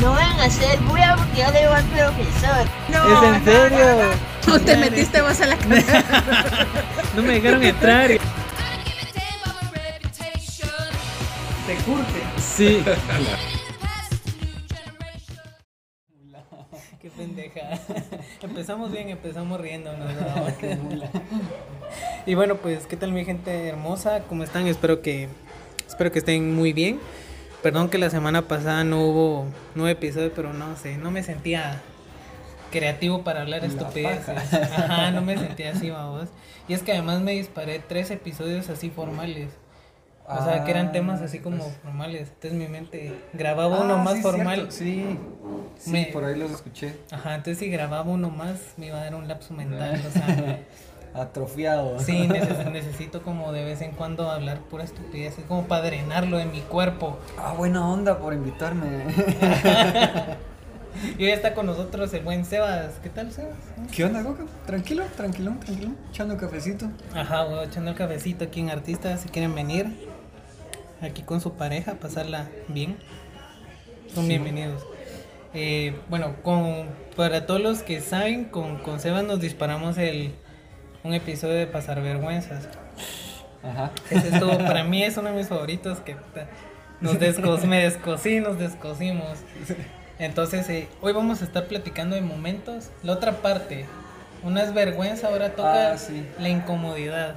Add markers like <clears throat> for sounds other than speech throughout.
No van a ser bulla porque yo le digo al profesor. No, ¿Es en serio? No te metiste vos a la casa. <laughs> No me dejaron entrar. Te curte. Sí. <laughs> Qué pendeja. Empezamos bien, empezamos riéndonos. ¿no? <laughs> y bueno, pues, ¿qué tal mi gente hermosa? ¿Cómo están? Espero que, espero que estén muy bien. Perdón que la semana pasada no hubo nuevo episodio, pero no sé, no me sentía creativo para hablar estupideces. Ajá, no me <laughs> sentía así, vamos. Y es que además me disparé tres episodios así formales. O sea, que eran Ah, temas así como pues. formales. Entonces mi mente grababa uno Ah, más sí, formal. cierto, Sí, sí, Me- por ahí los escuché. Ajá, entonces si grababa uno más me iba a dar un lapso mental. O sea, <laughs> Atrofiado. sí, <laughs> neces- necesito como de vez en cuando hablar pura estupidez. Es como para drenarlo de mi cuerpo. Ah, buena onda por invitarme. <laughs> Y hoy está con nosotros el buen Sebas. ¿Qué tal, Sebas? ¿Qué onda, Coca? Tranquilo, tranquilo, tranquilo. Echando cafecito. Ajá, voy echando el cafecito aquí en Artistas. Si quieren venir aquí con su pareja, pasarla bien, son bienvenidos. Eh, bueno, con, para todos los que saben, con, con Sebas nos disparamos el, un episodio de Pasar Vergüenzas. Ajá. Ese estuvo, <laughs> para mí es uno de mis favoritos que nos descos, me descosí, nos descosimos. Entonces, eh, hoy vamos a estar platicando de momentos. La otra parte, una es vergüenza, ahora toca Ah, sí. la incomodidad.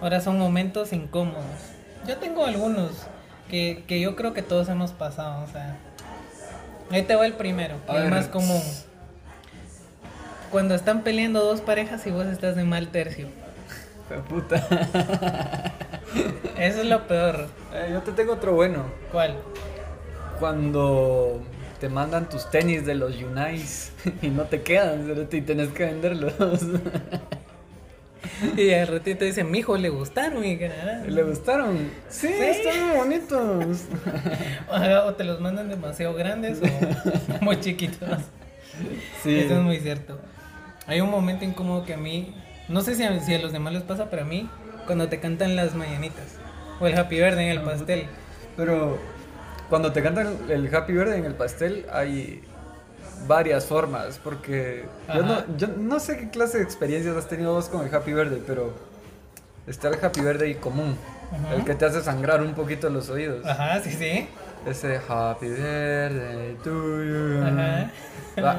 Ahora son momentos incómodos. Yo tengo algunos que, que yo creo que todos hemos pasado. O sea, ahí te va el primero, A el ver. más común. Cuando están peleando dos parejas y vos estás de mal tercio. Puta. Eso es lo peor. Eh, yo te tengo otro bueno. ¿Cuál? Cuando te mandan tus tenis de los Unais <laughs> y no te quedan, y tenés que venderlos. <laughs> Y al ratito dice, mi hijo le gustaron y. ¿Le gustaron? Sí, Sí. están muy bonitos. <laughs> O te los mandan demasiado grandes o muy chiquitos. Sí. Eso es muy cierto. Hay un momento incómodo que a mí, no sé si a, si a los demás les pasa, pero a mí, cuando te cantan las mañanitas o el happy birthday en el pastel. Pero cuando te cantan el Happy Verde en el pastel hay varias formas, porque yo no, yo no sé qué clase de experiencias has tenido vos con el Happy Verde, pero está el Happy Verde común, Ajá. el que te hace sangrar un poquito los oídos. Ajá, sí, sí. Ese Happy to you. Ajá. Va.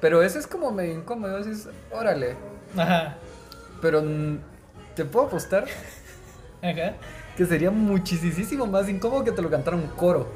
Pero ese es como medio incómodo, dices, órale. Ajá. Pero mm, te puedo apostar Ajá. que sería muchísimo más incómodo que te lo cantara un coro.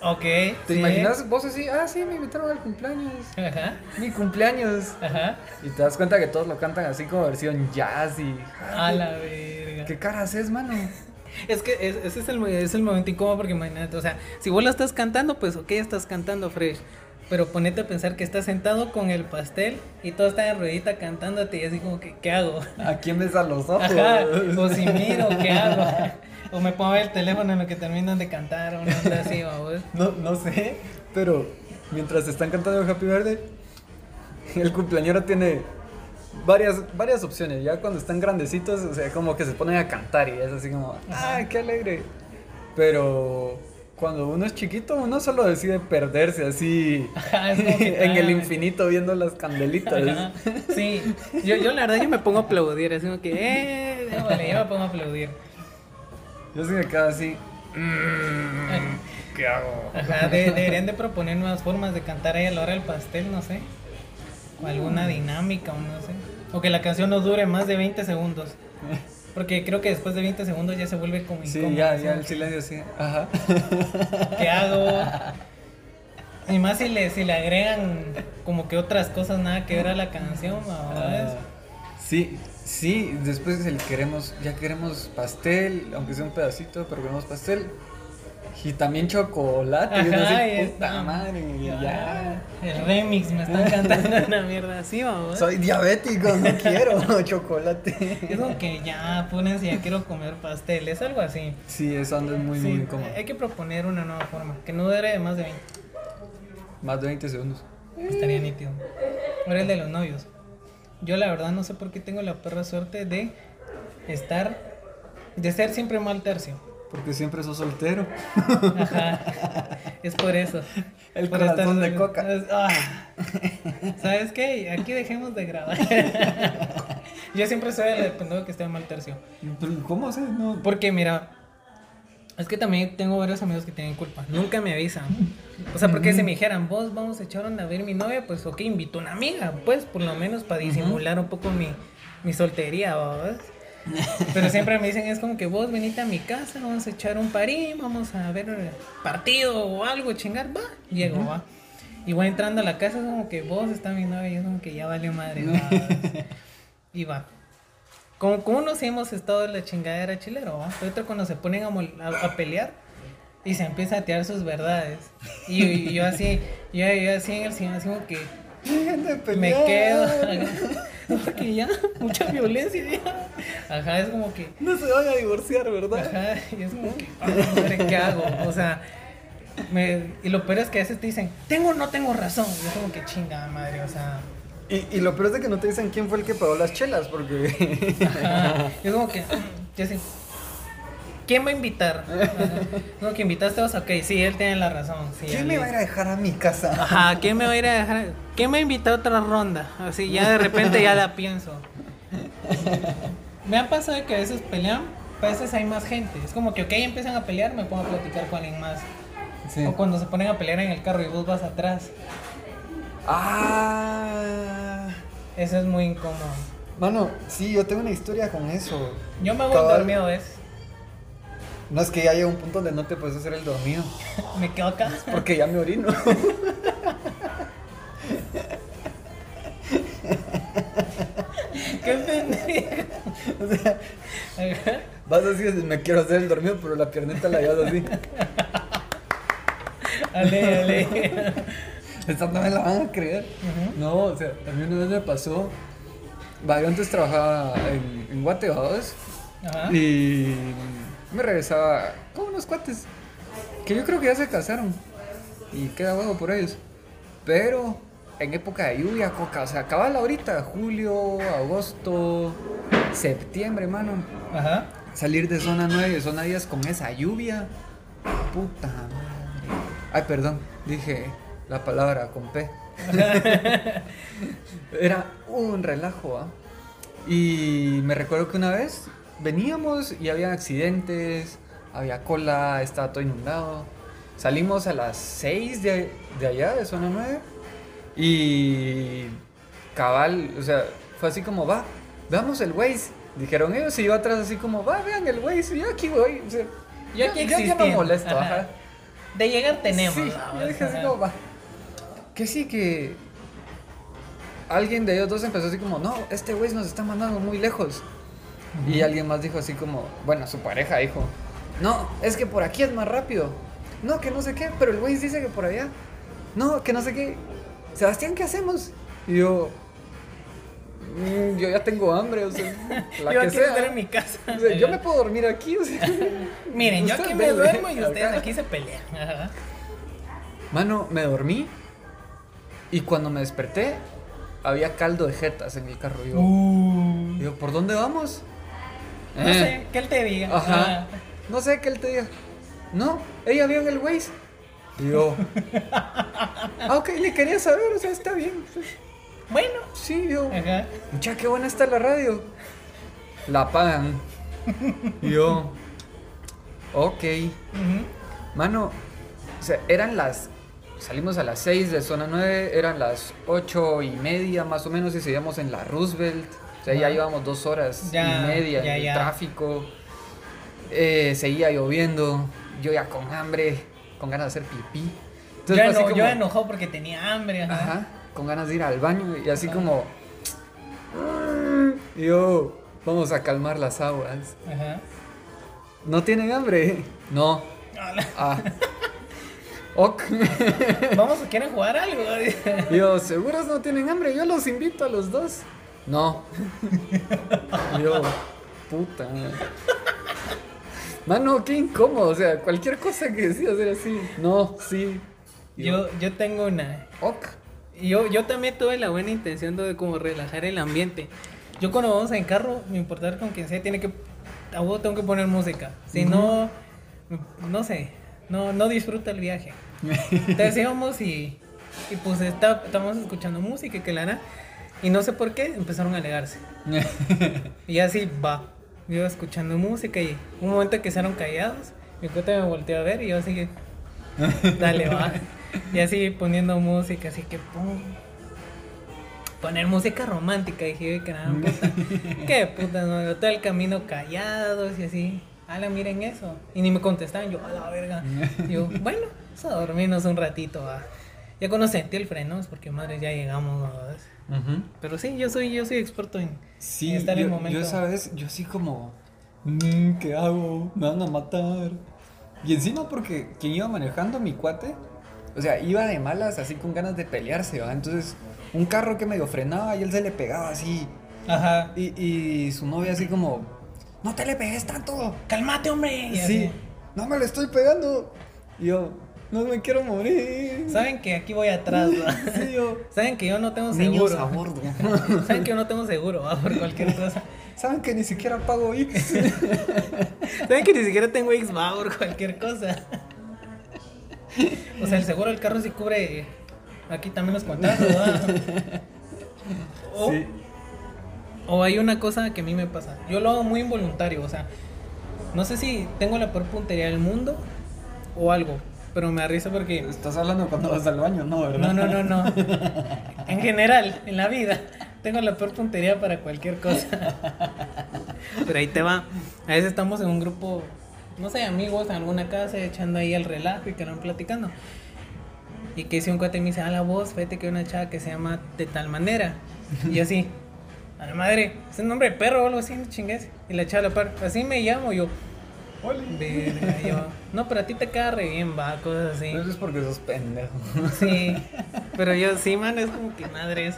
Ok. ¿Te sí. imaginas vos así? Ah, sí, me invitaron al cumpleaños. Ajá. Mi cumpleaños. Ajá. Y te das cuenta que todos lo cantan así como versión jazz y. A la verga. ¿Qué cara haces, mano? <laughs> Es que es- ese es el, es el momento incómodo porque imagínate, o sea, si vos la estás cantando, pues ok, estás cantando fresh. Pero ponete a pensar que estás sentado con el pastel y todo está en ruedita cantándote y así como que, ¿qué hago? ¿A quién ves a los ojos? Ajá, o si <laughs> miro, ¿qué hago? O me pongo el teléfono en lo que terminan de cantar o onda así, <laughs> vamos. No, no sé, pero mientras están cantando Happy Birthday, el cumpleañero tiene varias, varias opciones. Ya cuando están grandecitos, o sea, como que se ponen a cantar y es así como, ¡ay, qué alegre! Pero cuando uno es chiquito, uno solo decide perderse así <laughs> Ajá, que, en el ah, infinito viendo las candelitas. Ajá, Sí, yo, yo la verdad yo me pongo a aplaudir, así como que, eh, yo me pongo a aplaudir. Yo sí me quedo así. "Mm, ¿Qué hago? Ajá, de- deberían de proponer nuevas formas de cantar ahí a la hora del pastel, no sé. O alguna dinámica, o no sé. O que la canción no dure más de 20 segundos. <laughs> Porque creo que después de 20 segundos ya se vuelve como Sí, incómodo, ya, ya el silencio así. Ajá. ¿Qué hago? <laughs> Y más si le, si le agregan como que otras cosas nada que ver a la canción, ¿sabes? Ah, sí, sí, después el queremos, ya queremos pastel, aunque sea un pedacito, pero queremos pastel. Y también chocolate. y uno Ajá, así, y puta está- madre, ya. El remix me están cantando <laughs> una mierda así, vamos. Soy diabético, no quiero <laughs> chocolate. Es como que ya, apúrense, ya quiero comer pastel, es algo así. Sí, eso anda muy, Sí, muy incómodo. hay que proponer una nueva forma, que no dure más de 20. Más de 20 segundos. Estaría nítido. Ahora el de los novios. Yo la verdad no sé por qué tengo la perra suerte de estar, de ser siempre mal tercio. Porque siempre sos soltero. Ajá. Es por eso. El Por corazón de coca. es- ah. ¿Sabes qué? Aquí dejemos de grabar. Yo siempre soy el pendejo que esté en mal tercio. Pero, ¿Cómo se? No. Porque mira, es que también tengo varios amigos que tienen culpa. Nunca me avisan. O sea, porque si me dijeran, vos vamos a echar onda a ver mi novia, pues ok, invito a una amiga, pues por lo menos para disimular un poco mi, mi soltería, ¿verdad? Pero siempre me dicen, es como que vos venite a mi casa, vamos a echar un parín, vamos a ver partido o algo, chingar, va, llego, va. Y voy entrando a la casa, es como que vos está mi novia, y es como que ya valió madre, va. Y va. Como, como unos sí hemos estado en la chingadera chilero, ¿va? Pero otro cuando se ponen a, mol- a- a pelear y se empieza a tirar sus verdades. Y, y yo así, yo, yo así en el cine, así como que me quedo. <laughs> Porque ya, mucha violencia ya. Ajá, es como que. No se van a divorciar, ¿verdad? Ajá, y es como que, "Ah, madre, ¿qué hago? O sea, me, y lo peor es que a veces te dicen, tengo o no tengo razón. Y es como que chingada madre, o sea. Y, y lo peor es de que no te dicen quién fue el que pagó las chelas, porque. Ajá. Es como que, yo así, ¿quién va a invitar? <laughs> No, que invitaste vos, ok, sí, él tiene la razón. Sí, ¿Quién me va a ir a dejar a mi casa? Ajá, ¿quién me va a ir a dejar? ¿Quién me invita a otra ronda? Así, ya de repente ya la pienso. Me ha pasado que a veces pelean, a veces hay más gente. Es como que, ok, empiezan a pelear, me pongo a platicar con alguien más. Sí. O cuando se ponen a pelear en el carro y vos vas atrás. Ah. Eso es muy incómodo. Mano, sí, yo tengo una historia con eso. Yo me voy Cabal. dormido, ¿ves? No es que ya llega un punto donde no te puedes hacer el dormido. <laughs> Me quedo acá. Porque ya me orino. <laughs> ¡Qué pendejo! <laughs> o sea, vas así, me quiero hacer el dormido, pero la piernita la llevas así. Ale, ale. Esta no me la van a creer. No, o sea, a mí una vez me pasó. Va, yo antes trabajaba en, en. Ajá. Y me regresaba con unos cuates que yo creo que ya se casaron y queda huevo por ellos. Pero en época de lluvia, coca, o sea, acaba la ahorita, julio, agosto, septiembre, mano. Ajá. Salir de zona 9 y zona 10 con esa lluvia. Puta madre. Ay, perdón, dije la palabra con P. <laughs> Era un relajo, ¿ah? Y me recuerdo que una vez veníamos y había accidentes, había cola, estaba todo inundado. Salimos a las 6 de, de allá, de zona 9, y cabal, o sea, fue así como, va, veamos el Waze. Dijeron ellos y yo atrás así como, va, vean el Waze, y yo aquí voy. O sea, Yo aquí ya, ya me molesto, Ajá. ajá. De llegar tenemos. Sí, yo dije así como, va. Que sí, que alguien de ellos dos empezó así como, no, este güey nos está mandando muy lejos. Y alguien más dijo así como, bueno, su pareja dijo, no, es que por aquí es más rápido. No, que no sé qué, pero el güey dice que por allá. No, que no sé qué. Sebastián, ¿qué hacemos? Y yo, "Mm, yo ya tengo hambre, o sea, <laughs> la yo que sea. estar en mi casa. O sea, yo me <laughs> puedo dormir aquí, o sea. <laughs> Miren, yo aquí me duermo y ustedes acá. aquí se pelean. Ajá. Mano, me dormí y cuando me desperté había caldo de jetas en el carro. Yo, yo ¿por dónde vamos? No Eh, sé, que él te diga. Ajá. No sé qué él te diga. No, ella vio en el Waze. Y yo. <laughs> ah, ok, le quería saber, o sea, está bien. Bueno. Sí, yo. Ajá. Mucha, qué buena está la radio. La apagan. Y yo. Ok. Mano, o sea, eran las. Salimos a las 6 de zona 9, eran las 8 y media más o menos y seguíamos en la Roosevelt. Ya llevamos dos horas Ya, y media ya, en el tráfico. Eh, seguía lloviendo, yo ya con hambre, con ganas de hacer pipí. Yo, fue así eno- yo como- enojado porque tenía hambre. Ajá. Ajá, con ganas de ir al baño y así Ajá. como. Y yo, vamos a calmar las aguas. Ajá. ¿No tienen hambre? No. Ah. <laughs> Ok. Vamos, ¿quieren jugar algo? Yo, ¿seguros no tienen hambre? Yo los invito a los dos. No. <laughs> Yo, puta. Mano, qué incómodo. O sea, cualquier cosa que decidas era así. No, sí. Yo, yo tengo una. Ok. Yo, yo también tuve la buena intención de como relajar el ambiente. Yo cuando vamos en carro, me importar con quien sea, tiene que... A vos tengo que poner música. Si no, no sé, no, no disfruta el viaje. Entonces <laughs> íbamos y, y pues está- estábamos escuchando música y que la nada, y no sé por qué empezaron a alegarse. <laughs> Y así va. Yo iba escuchando música y un momento que se quedaron callados, mi cuate me volteó a ver y yo así, dale, va. <laughs> Y así poniendo música, así que pum. Poner música romántica, dije, que nada, puta. <laughs> Qué puta, no, yo todo el camino callados y así. Ala, miren eso. Y ni me contestaban, yo, a la verga. Y yo, bueno, vamos a dormirnos un ratito, va. Ya cuando sentí el freno, es porque madre, ya llegamos, ¿no? Ujú. Pero sí, yo soy, yo soy experto en, Sí, en estar en yo, el momento. yo esa vez, yo así como, "Mm, ¿qué hago? Me van a matar. Y encima porque quien iba manejando, mi cuate, o sea, iba de malas, así con ganas de pelearse, ¿va? Entonces, un carro que medio frenaba y él se le pegaba así. Ajá. Y, y su novia así como, no te le pegues tanto. Cálmate, hombre. Y Sí, así. no me lo estoy pegando. Y yo, no me quiero morir. Saben que aquí voy atrás. <laughs> Sí, yo. Saben que yo no tengo Niños seguro. a bordo. <laughs> Saben que yo no tengo seguro, ¿va? Por cualquier cosa. Saben que ni siquiera pago X. <laughs> Saben que ni siquiera tengo X, va, por cualquier cosa. O sea, el seguro del carro sí cubre aquí también los contratos, ¿va? O, Sí. o hay una cosa que a mí me pasa. Yo lo hago muy involuntario, o sea, no sé si tengo la peor puntería del mundo o algo, pero me da risa porque Estás hablando cuando vas al baño, ¿no? ¿verdad? No, no, no, no. <laughs> En general, en la vida, tengo la peor puntería para cualquier cosa. Pero ahí te va. A veces estamos en un grupo, no sé, amigos, en alguna casa, echando ahí el relajo y que van platicando. Y que si un cuate me dice, a la voz, fíjate que hay una chava que se llama de tal manera. Y así, a la madre, es un nombre de perro o algo así, no chingues. Y la chava, la par, así me llamo yo. Verga, yo. No, pero a ti te queda re bien, va, cosas así. Eso es porque sos pendejo. Sí, <laughs> pero yo sí, man, es como que madres.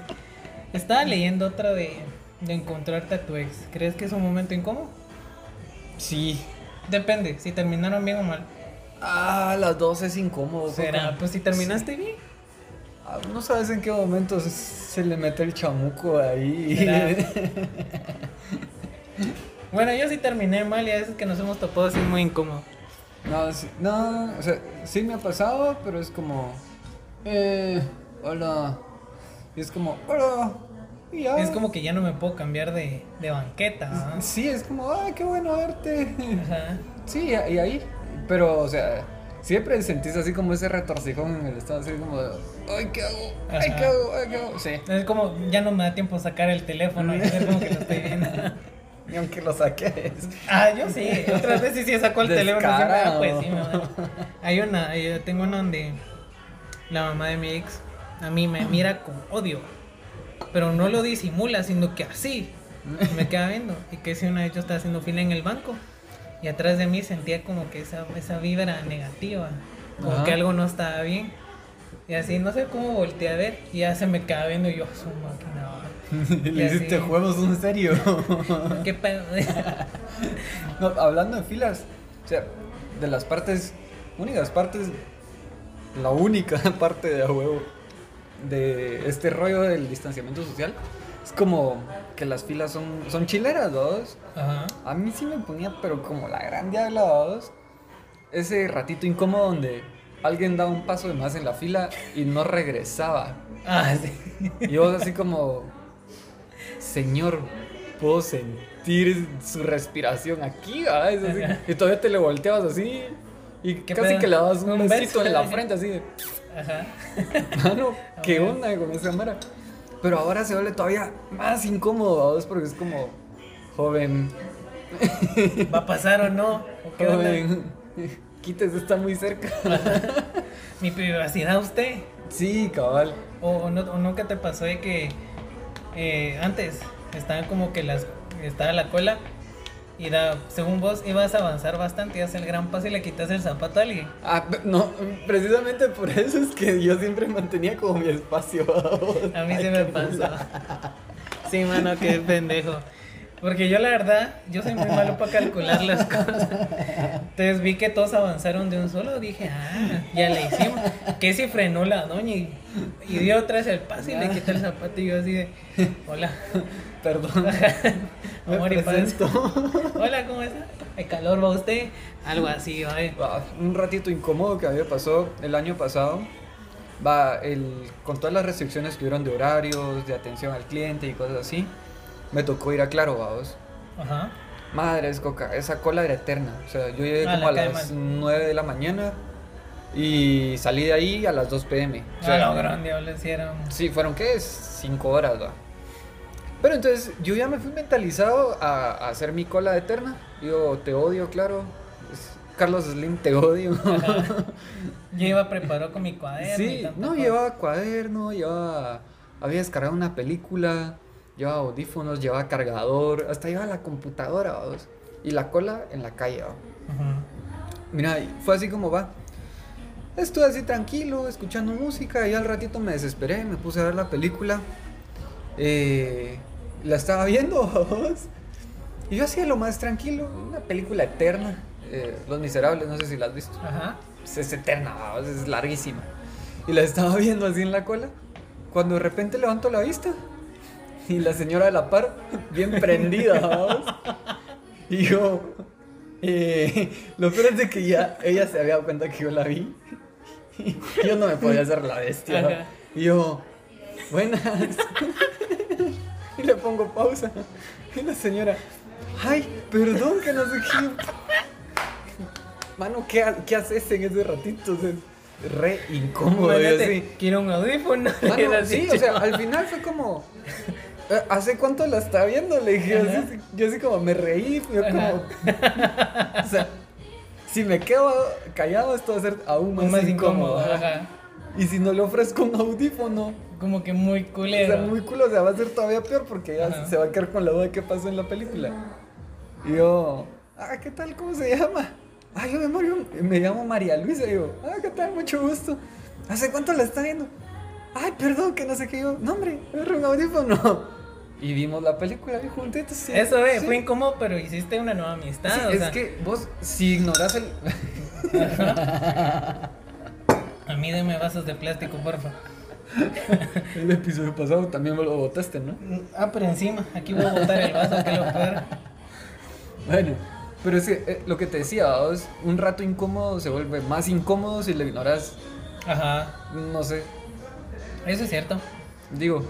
Estaba leyendo otra de, de encontrarte a tu ex. ¿Crees que es un momento incómodo? Sí. Depende, si terminaron bien o mal. Ah, las dos es incómodo. Será, Coco. pues si terminaste bien. Ah, No sabes en qué momento se, se le mete el chamuco ahí. <laughs> Bueno, yo sí terminé mal y a veces que nos hemos topado así muy incómodo. No, sí, no, o sea, sí me ha pasado, pero es como, eh, hola. Y es como, hola. Y ya. Es como que ya no me puedo cambiar de, de banqueta. ¿ah? <laughs> Sí, es como, ay, qué bueno verte. Ajá. Sí, y ahí. Pero, o sea, siempre sentís así como ese retorcijón en el estado, así como, ay, ¿qué hago? Ay. ¿qué hago? Ay, ¿qué hago? Sí. Es como ya no me da tiempo sacar el teléfono <laughs> y hacer como que lo estoy viendo. <laughs> Ni aunque lo saques. Ah, yo sí. Otras veces sí saco el <laughs> teléfono. ah, pues sí, me vale. Hay una, yo tengo una donde la mamá de mi ex a mí me mira con odio. Pero no lo disimula, sino que así. Me queda viendo. Y que si una vez yo estaba haciendo fila en el banco. Y atrás de mí sentía como que esa, esa vibra negativa. Como Ajá. que algo no estaba bien. Y así, no sé cómo volteé a ver. Y ya se me queda viendo y yo, su máquina. <laughs> va". Le hiciste así. juegos en serio. <laughs> ¿Qué pedo? <laughs> No, hablando de filas, o sea, de las partes, únicas partes, la única parte de a huevo de este rollo del distanciamiento social es como que las filas son, son chileras, dos. Ajá. A mí sí me ponía, pero como la gran diabla, dos. Ese ratito incómodo donde alguien daba un paso de más en la fila y no regresaba. Ah, sí. Y vos así como, señor, puedo sentir su respiración aquí, así. Y todavía te le volteabas así y ¿Qué casi pedo? que le dabas un, Un besito en la frente así de, Ajá. mano, <laughs> ¿qué onda con esa mara? Pero ahora se vuelve todavía más incómodo, ¿verdad? Porque es como, joven, ¿Va a pasar o no? ¿O <laughs> qué onda? joven, quítese, está muy cerca. ¿Mi privacidad usted? Sí, cabal. ¿O, o no, o qué te pasó de que eh, antes estaban como que las estaba la cola y da, según vos ibas a avanzar bastante y haces el gran paso y le quitas el zapato a alguien? Ah, no, precisamente por eso es que yo siempre mantenía como mi espacio. A mí Ay, se me mula. Sí, mano, qué pendejo. Porque yo la verdad, yo soy muy malo para calcular las cosas. Entonces vi que todos avanzaron de un solo, dije, ah, ya le hicimos. Que si frenó la doña y, y dio otra vez el paso y le quité el zapato y yo así de, hola, <laughs> Perdón. <laughs> Me amor y paz. <laughs> Hola, ¿cómo está? ¿El calor va usted? Algo así, va. eh. Va, un ratito incómodo que había pasado el año pasado. Va, el, con todas las restricciones que hubieron de horarios, de atención al cliente y cosas así, me tocó ir a Claro, vamos. Ajá. Madre, es coca, esa cola era eterna. O sea, yo llegué Ah, como a la cae las mal. 9 de la mañana y salí de ahí a las 2 pm. O sea, Ah, no, grande, le hicieron. Sí, fueron qué? 5 horas, va. Pero entonces yo ya me fui mentalizado a, a hacer mi cola eterna. Yo te odio, claro. Es- Carlos Slim, te odio. <laughs> Yo iba preparado con mi cuaderno. y Sí, tanta no, cosa. llevaba cuaderno, llevaba. Había descargado una película, llevaba audífonos, llevaba cargador, hasta llevaba la computadora, vamos. Y la cola en la calle. Mira, fue así como va. Estuve así tranquilo, escuchando música, y al ratito me desesperé, me puse a ver la película. Eh, la estaba viendo, <laughs> vamos. Y yo hacía lo más tranquilo, una película eterna. eh, Los Miserables, no sé si la has visto. Ajá. Es, es eterna, vamos, es larguísima. Y la estaba <laughs> viendo así en la cola. Cuando de repente levanto la vista. Y la señora de la par, bien prendida, vamos. Y yo. eh, lo peor es de que ya ella se había dado cuenta que yo la vi. Y yo no me podía hacer la bestia. Y yo, buenas. Y le pongo pausa. Y la señora, ay, perdón que no sé qué. Mano, ¿qué, ha- qué haces en ese ratito? O sea, re incómodo. quiero un audífono. Mano, sí, o sea, al final fue como. "Eh, ¿Hace cuánto la está viendo? Le dije, así, yo así como me reí, yo como. <laughs> O sea, si me quedo callado, esto va a ser aún más, más incómodo. ajá. Y si no le ofrezco un audífono, Como que muy o culero. sea, muy culo, o sea, va a ser todavía peor porque ya Ajá. se va a quedar con la duda de qué pasó en la película. Y yo, ah, ¿qué tal? ¿Cómo se llama? Ah, yo me, Mario, me llamo María Luisa. Y yo, ah, ¿qué tal? Mucho gusto. ¿Hace cuánto la está viendo? Ay, perdón, que no sé qué. Yo, no, hombre, agarra un audífono. Y vimos la película sí. Eso, eh, Sí. fue incómodo, pero hiciste una nueva amistad. Sí, o es sea, que vos, si ignoras el. A mí deme vasos de plástico, porfa. <laughs> el episodio pasado también me lo botaste, ¿no? Ah, pero encima, aquí voy a botar el vaso, que lo peor. Bueno, pero es que eh, lo que te decía, vos, un rato incómodo se vuelve más incómodo si lo ignoras, Ajá, no sé, eso es cierto. digo,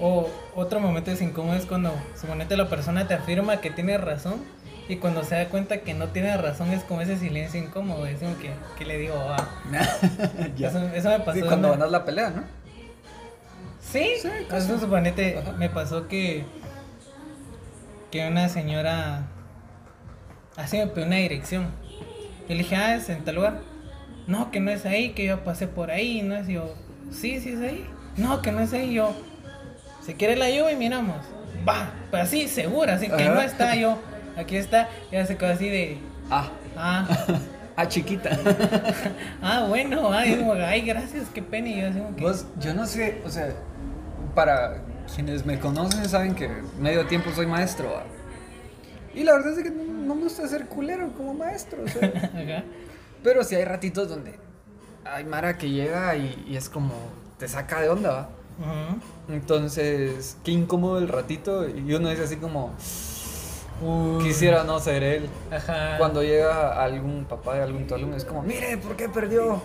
O otro momento es incómodo es cuando suponete la persona te afirma que tiene razón y cuando se da cuenta que no tiene razón es como ese silencio incómodo, es como que, que le digo, ah, <laughs> eso, eso me pasó. Sí, cuando ganas la pelea, ¿no? Sí, Sí, casi. eso suponete, Ajá. me pasó que que una señora así me pidió una dirección. Yo le dije, ah, es en tal lugar. No, que no es ahí, que yo pasé por ahí, no es yo. Sí, sí es ahí. No, que no es ahí, yo. Si quiere la llevo y miramos. Va, pero así, segura, así que no está yo. Aquí está, ya se quedó así de. Ah, Ah, <laughs> ah, chiquita. <laughs> ah, bueno, ay, como, ay, gracias, qué pena. Y yo así como que. Vos, yo no sé, o sea, para quienes me conocen saben que medio tiempo soy maestro, ¿va? Y la verdad es que no, me gusta ser culero como maestro, o sea. <laughs> Ajá. Pero sí hay ratitos donde hay Mara que llega y, y es como, te saca de onda, ¿va? Entonces, qué incómodo el ratito y uno dice así como, Uy. quisiera no ser él. Ajá. Cuando llega algún papá de algún tu alumno es como, mire, ¿por qué perdió?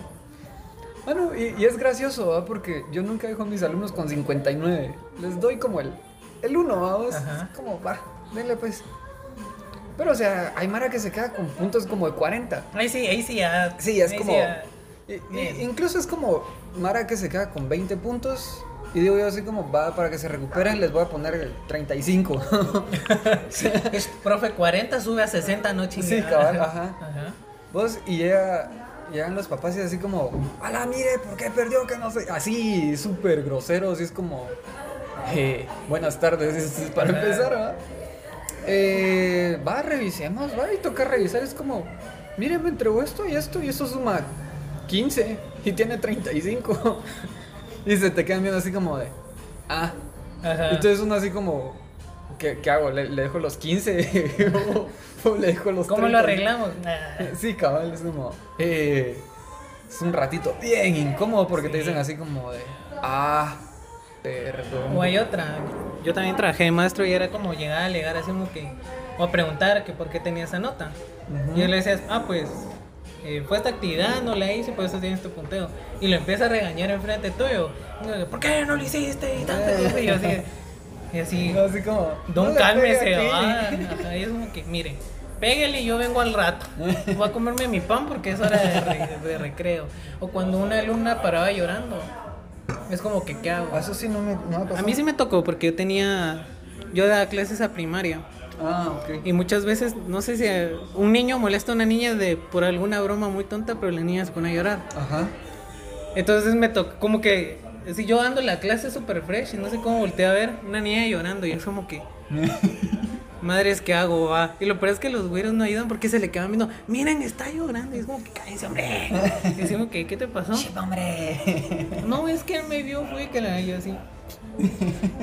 Bueno, y, y es gracioso, ¿va? Porque yo nunca dejo a mis alumnos con 59. Les doy como el, el 1, vamos. Ajá. Es como, va, denle pues. Pero, o sea, hay Mara que se queda con puntos como de 40. Ahí sí, ahí sí ya. Sí, es ahí como. ya. y- incluso es como Mara que se queda con 20 puntos. Y digo yo así como, va, para que se recuperen, les voy a poner el 35. <laughs> Es, profe, 40 sube a 60, no. Sí, cabal, ajá. Ajá. Vos, y llega, llegan los papás y así como, ala, mire, ¿por qué perdió? Que no sé. Así, súper groseros. Y es como, eh, buenas tardes, <laughs> es- para empezar, ¿va? Eh, va, revisemos, va, y toca revisar. Es como, mire, me entregó esto y esto, y eso suma 15 y tiene 35. <laughs> y se te quedan viendo así como de, ah. Ajá. Entonces uno así como, ¿qué, qué hago? ¿Le, le dejo los 15 o, <laughs> o le dejo los ¿Cómo lo 30? arreglamos? Nah. Sí, cabal, es como. eh, es un ratito bien incómodo porque te dicen así como de. Ah, perdón. O hay otra. Yo también trabajé de maestro y era como llegar a alegar así como que. O a preguntar que por qué tenía esa nota. Y yo le decía, ah, pues. Eh, fue esta actividad, no la hice, por eso tienes tu punteo. Y lo empieza a regañar enfrente tuyo. ¿Por qué no lo hiciste? Y tanto tiempo. Y yo así. Y así. <laughs> Así como. Don "No cálmese, aquí". ah, y es como que, mire, pégale y yo vengo al rato. Voy a comerme mi pan porque es hora de, re- de recreo. O cuando una alumna paraba llorando. Es como que, ¿qué hago? Eso sí no me, no me pasó. A mí sí me tocó porque yo tenía. Yo daba clases a primaria. Ah, ok. Y muchas veces, no sé si eh, un niño molesta a una niña de por alguna broma muy tonta, pero la niña se pone a llorar. Ajá. Entonces me tocó, como que, si yo dando la clase súper fresh y no sé cómo volteé a ver una niña llorando y es como que, <laughs> madres, ¿qué hago? va? Y lo peor es que los güeros no ayudan porque se le quedan viendo, miren, está llorando. Y es como que, cállense, hombre. Y es como que, ¿qué te pasó? hombre. <laughs> No, es que él me vio, fue que la yo así.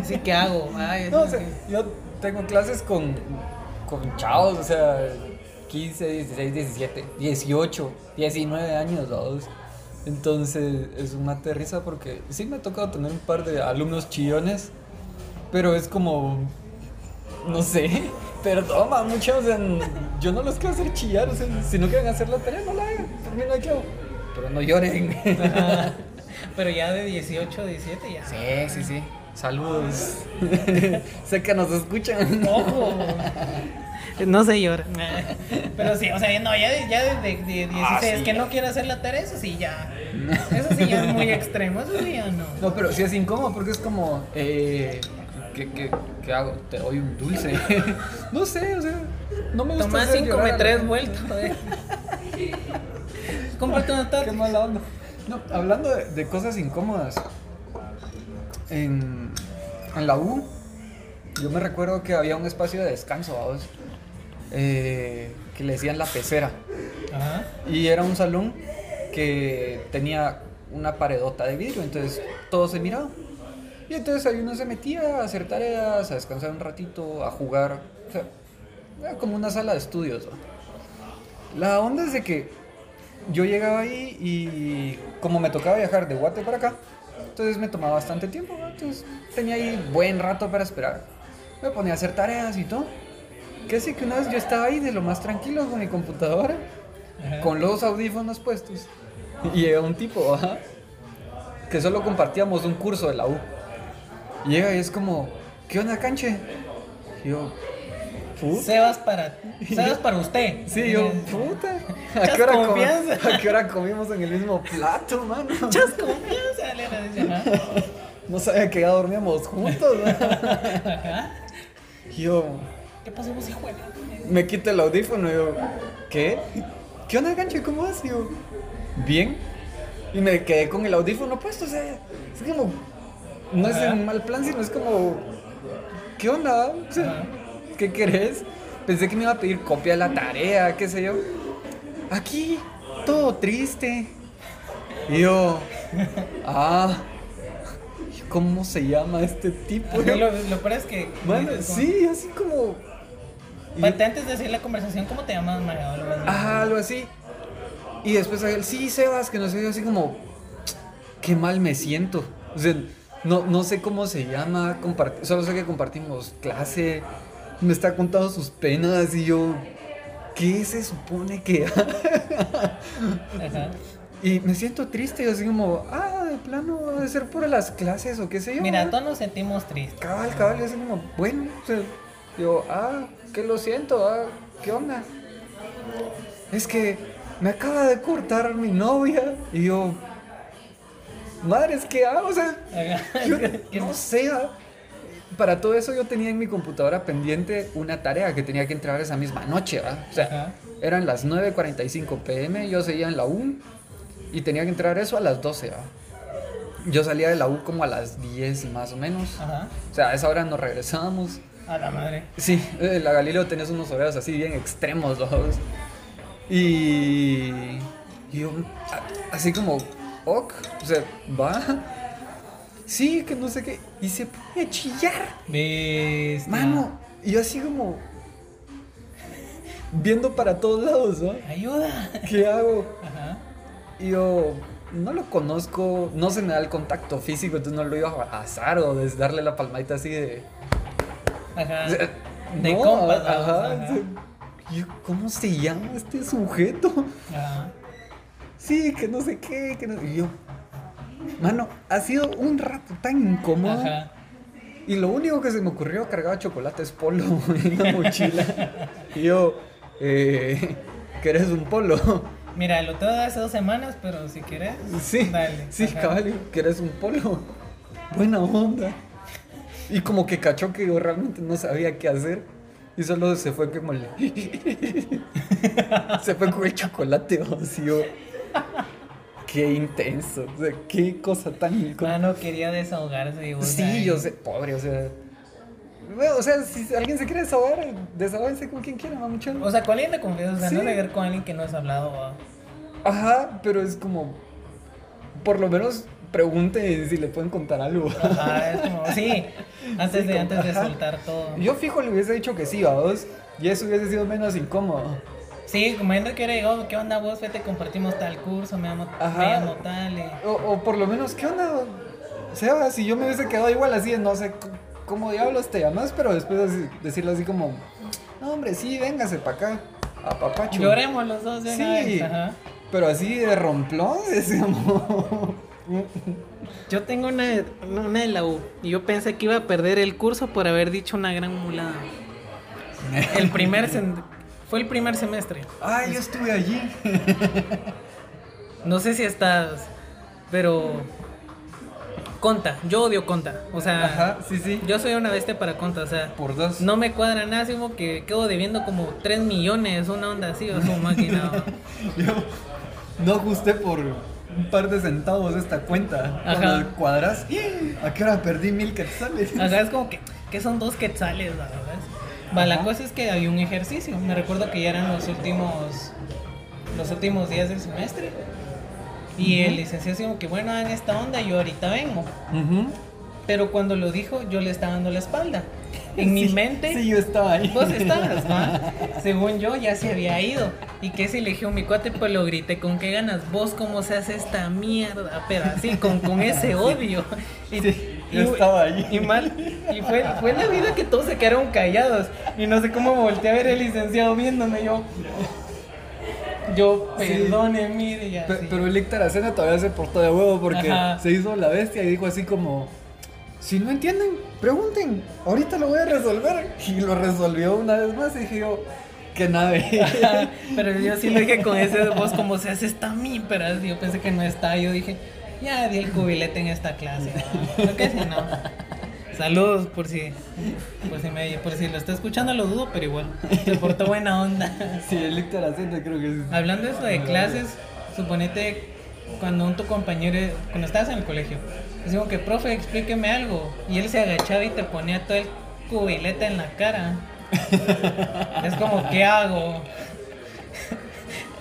Así, ¿qué hago? Es No, o como sea, que- yo tengo clases con, con chavos, o sea, 15, 16, 17, 18, 19 años, dos. Entonces es una risa porque sí me ha tocado tener un par de alumnos chillones, pero es como, no sé, <laughs> perdón, ma, mucho, o sea, yo no los quiero hacer chillar, o sea, si no quieren hacer la tarea, no la hagan, por mí no hay que. Pero no lloren. <laughs> Pero ya de 18, 17 ya. Sí, sí, sí. Saludos. <laughs> sé que nos escuchan. Ojo. <laughs> No se llora. Pero sí, o sea, no, ya ya de, de- de 16 Ah, sí. que no quiere hacer la tarea, eso sí ya. Eso sí ya es muy <laughs> extremo, eso sí ya no. No, pero sí es incómodo porque es como, eh, ¿qué, qué, qué hago? Te doy un dulce. no sé, o sea, no me gusta. Tomás hacer 5 llorar a me tres vueltas. Cómprate una Qué tarta. mala onda. No, hablando de, de cosas incómodas, en, en la U, yo me recuerdo que había un espacio de descanso, vamos, eh, que le decían la pecera. Ajá. Y era un salón que tenía una paredota de vidrio, entonces todo se miraba. Y entonces ahí uno se metía a hacer tareas, a descansar un ratito, a jugar. O sea, era como una sala de estudios. ¿no? La onda es de que yo llegaba ahí y como me tocaba viajar de Guate para acá, entonces me tomaba bastante tiempo. ¿no? Entonces tenía ahí buen rato para esperar. Me ponía a hacer tareas y todo. Que así que una vez yo estaba ahí de lo más tranquilo con mi computadora Ajá. con los audífonos puestos. <laughs> Y llega un tipo, ajá, que solo compartíamos un curso de la U. Y llega y es como, ¿qué onda, canche? Y yo, puta. Sebas para, <laughs> Sebas para usted. Sí, yo, puta. <laughs> ¿A qué, hora comi- confianza. ¿A qué hora comimos en el mismo plato, mano? <laughs> Muchas confianza, Elena dice, ajá. No sabía que ya dormíamos juntos. ¿no? Ajá. Yo, ¿Qué pasó, hijo me quito el audífono y yo, ¿qué? ¿Qué onda, gancho? ¿Cómo vas? Yo, bien. Y me quedé con el audífono puesto, o sea, es como, no es en mal plan, sino es como, ¿qué onda? O sea, Ajá. ¿Qué querés? Pensé que me iba a pedir copia de la tarea, qué sé yo. Aquí, todo triste. Y yo, ah, ¿cómo se llama este tipo? Lo, lo peor es que. Como- sí, así como... antes de decir la conversación, ¿cómo te llamas, María? O algo así. Ajá, algo así. Y después a él, sí, Sebas, que no sé, así como, qué mal me siento. O sea, no, no sé cómo se llama, solo sé que compartimos clase, me está contando sus penas y yo, ¿qué se supone que <laughs> Ajá. Y me siento triste, así como, ah, de plano, de ser por las clases o qué sé yo. Mira, ¿no? todos nos sentimos tristes. Cabal, cabal, así como, bueno, o sea, digo, ah, que lo siento, ah, ¿qué onda? Es que me acaba de cortar mi novia y yo, madres, ¿qué hago? O sea, yo <laughs> no sé, ah. Para todo eso yo tenía en mi computadora pendiente una tarea que tenía que entregar esa misma noche, ¿verdad? O sea, Ajá. eran las 9.45 pm, yo seguía en la U y tenía que entregar eso a las 12, ¿verdad? Yo salía de la U como a las 10 más o menos. Ajá. O sea, a esa hora nos regresábamos. A la madre. Sí, eh, la Galileo tenés unos horarios así bien extremos, ¿no? Y, y yo, así como, ok, o sea, va. Sí, que no sé qué. Y se pone a chillar. Bestia. Mano, Y yo así como viendo para todos lados, ¿no? Ayuda. ¿Qué hago? Ajá. Y yo no lo conozco, no se me da el contacto físico, entonces no lo iba a abrazar o darle la palmadita así de... Ajá. o sea, De no, compas, ajá, ajá. yo, ¿Cómo se llama este sujeto? Ajá. Sí, que no sé qué, que no... Y yo, mano, ha sido un rato tan incómodo. Ajá. Y lo único que se me ocurrió cargaba chocolates polo <laughs> en la mochila. y yo, eh, ¿querés un polo? Mira, lo tengo hace dos semanas, pero si quieres, Sí, dale. sí, Ajá. cabal, ¿querés un polo? Buena onda. Y como que cachó que yo realmente no sabía qué hacer. Y solo se fue como el... <laughs> se fue con el chocolate vacío. Qué intenso. O sea, qué cosa tan. Mano quería desahogarse. y Sí, yo sé, pobre, o sea. O sea, si alguien se quiere desahogar, desahóguense con quien quiera, mamuchón. O sea, con alguien de confianza, o sea, no Sí. llegar con alguien que no has hablado. ¿va? Ajá, pero es como. Por lo menos pregunte si le pueden contar algo. Ajá, es como, sí, <laughs> antes Sí, de, como- antes de soltar todo. Yo fijo le hubiese dicho que sí, vos. Y eso hubiese sido menos incómodo. Sí, como gente que hubiera llegado, ¿qué onda vos? Vete, compartimos tal curso, me llamo, Ajá. me llamo tal. y- O, o por lo menos, ¿qué onda? Seba, si yo me hubiese quedado igual así, no sé cómo diablos te llamas, pero después así- decirle así como, no, hombre, sí, véngase para acá, a papacho. Lloremos los dos de una Sí. vez. Ajá. Pero así de romplón, <laughs> decíamos. Yo tengo una de, una de la U y yo pensé que iba a perder el curso por haber dicho una gran mulada. El primer <laughs> fue el primer semestre. Ay, yo estuve allí. No sé si estás, pero Conta, yo odio Conta. O sea, Ajá, sí, sí. yo soy una bestia para Conta, o sea, Por dos. no me cuadra nada, así como que quedo debiendo como 3 millones, una onda así, o su máquina. <laughs> Yo no ajusté por un par de centavos esta cuenta. Ajá. Cuando cuadras, ¿a qué hora perdí mil quetzales? Sea, es como que, que son dos quetzales, ¿verdad? Va, la cosa es que había un ejercicio. Me recuerdo que ya eran los últimos los últimos días del semestre. Y el licenciado dijo que bueno, hagan esta onda, yo ahorita vengo. Ujú. Pero cuando lo dijo, yo le estaba dando la espalda. En <laughs> mi Sí, mente, Sí, yo estaba ahí. vos estabas, ¿va? <laughs> Según yo, ya se había ido. ¿Y que se eligió mi cuate? Pues lo grité, ¿con qué ganas? ¿Vos cómo se hace esta mierda? Pero así, con, con ese <laughs> odio. Y, Sí, yo estaba ahí. Y mal. Y fue, fue la vida que todos se quedaron callados. Y no sé cómo volteé a ver al licenciado viéndome. Yo, yo, Sí. perdone, mire, ya. Pe- sí. Pero el Héctor Aracena todavía se portó de huevo porque Ajá. se hizo la bestia y dijo así como, si no entienden, pregunten, ahorita lo voy a resolver. Y lo resolvió una vez más y dije yo, qué nave. Ajá, Pero yo sí lo dije con ese <laughs> voz como se hace esta mí, pero yo pensé que no está. Yo dije, ya di el cubilete en esta clase. ¿no? Creo que sí, no. Saludos por si, por si, me, por si lo está escuchando, lo dudo, pero igual. Se portó buena onda. Sí, el Héctor Aracena creo que es... Hablando de eso de clases, suponete cuando un tu compañero, cuando estabas en el colegio, decimos que profe, explíqueme algo. Y él se agachaba y te ponía todo el cubilete en la cara. es como, ¿qué hago?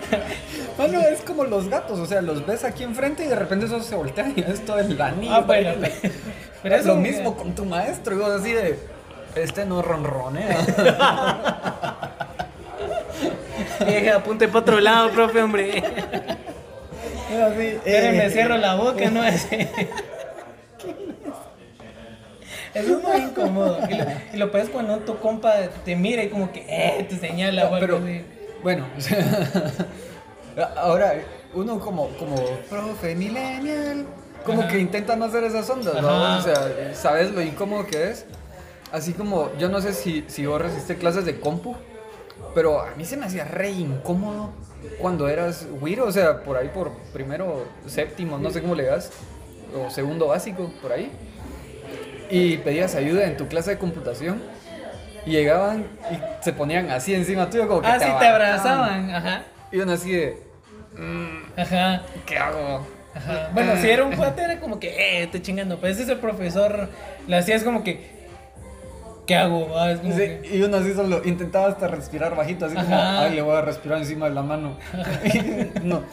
<laughs> Bueno, es como los gatos, o sea, los ves aquí enfrente y de repente eso se voltea y es todo el anillo. Ah, bueno, Pero <laughs> pero es lo mismo con tu maestro, vos así de, este no ronronea. Dije, <laughs> apunte para otro lado, profe, hombre. Así, eh. cierro la boca, ¿no? Así. Eso es muy incómodo. Y lo, y lo peor es cuando tu compa te mira y como que, eh, te señala o algo Pero, así. Bueno, o sea, <laughs> ahora uno como, como profe millennial, como Ajá. que intenta no hacer esas ondas, ¿no? O sea, ¿sabes lo incómodo que es? Así como, yo no sé si, si vos resiste clases de compu, pero a mí se me hacía re incómodo cuando eras Wiro, o sea, por ahí por primero, séptimo, no sé cómo le das, o segundo básico, por ahí. Y pedías ayuda en tu clase de computación. Y llegaban y se ponían así encima tuyo como que Ah, sí, te abrazaban. Ajá. Y uno así de, Ajá. ¿qué hago? Ajá. Bueno, si era un cuate era como que, eh, te chingando. Pero ese es el profesor, le hacías como que, ¿qué hago? Ah, Sí, que- y uno así solo intentaba hasta respirar bajito, así como, ay, le voy a respirar encima de la mano. <laughs> no.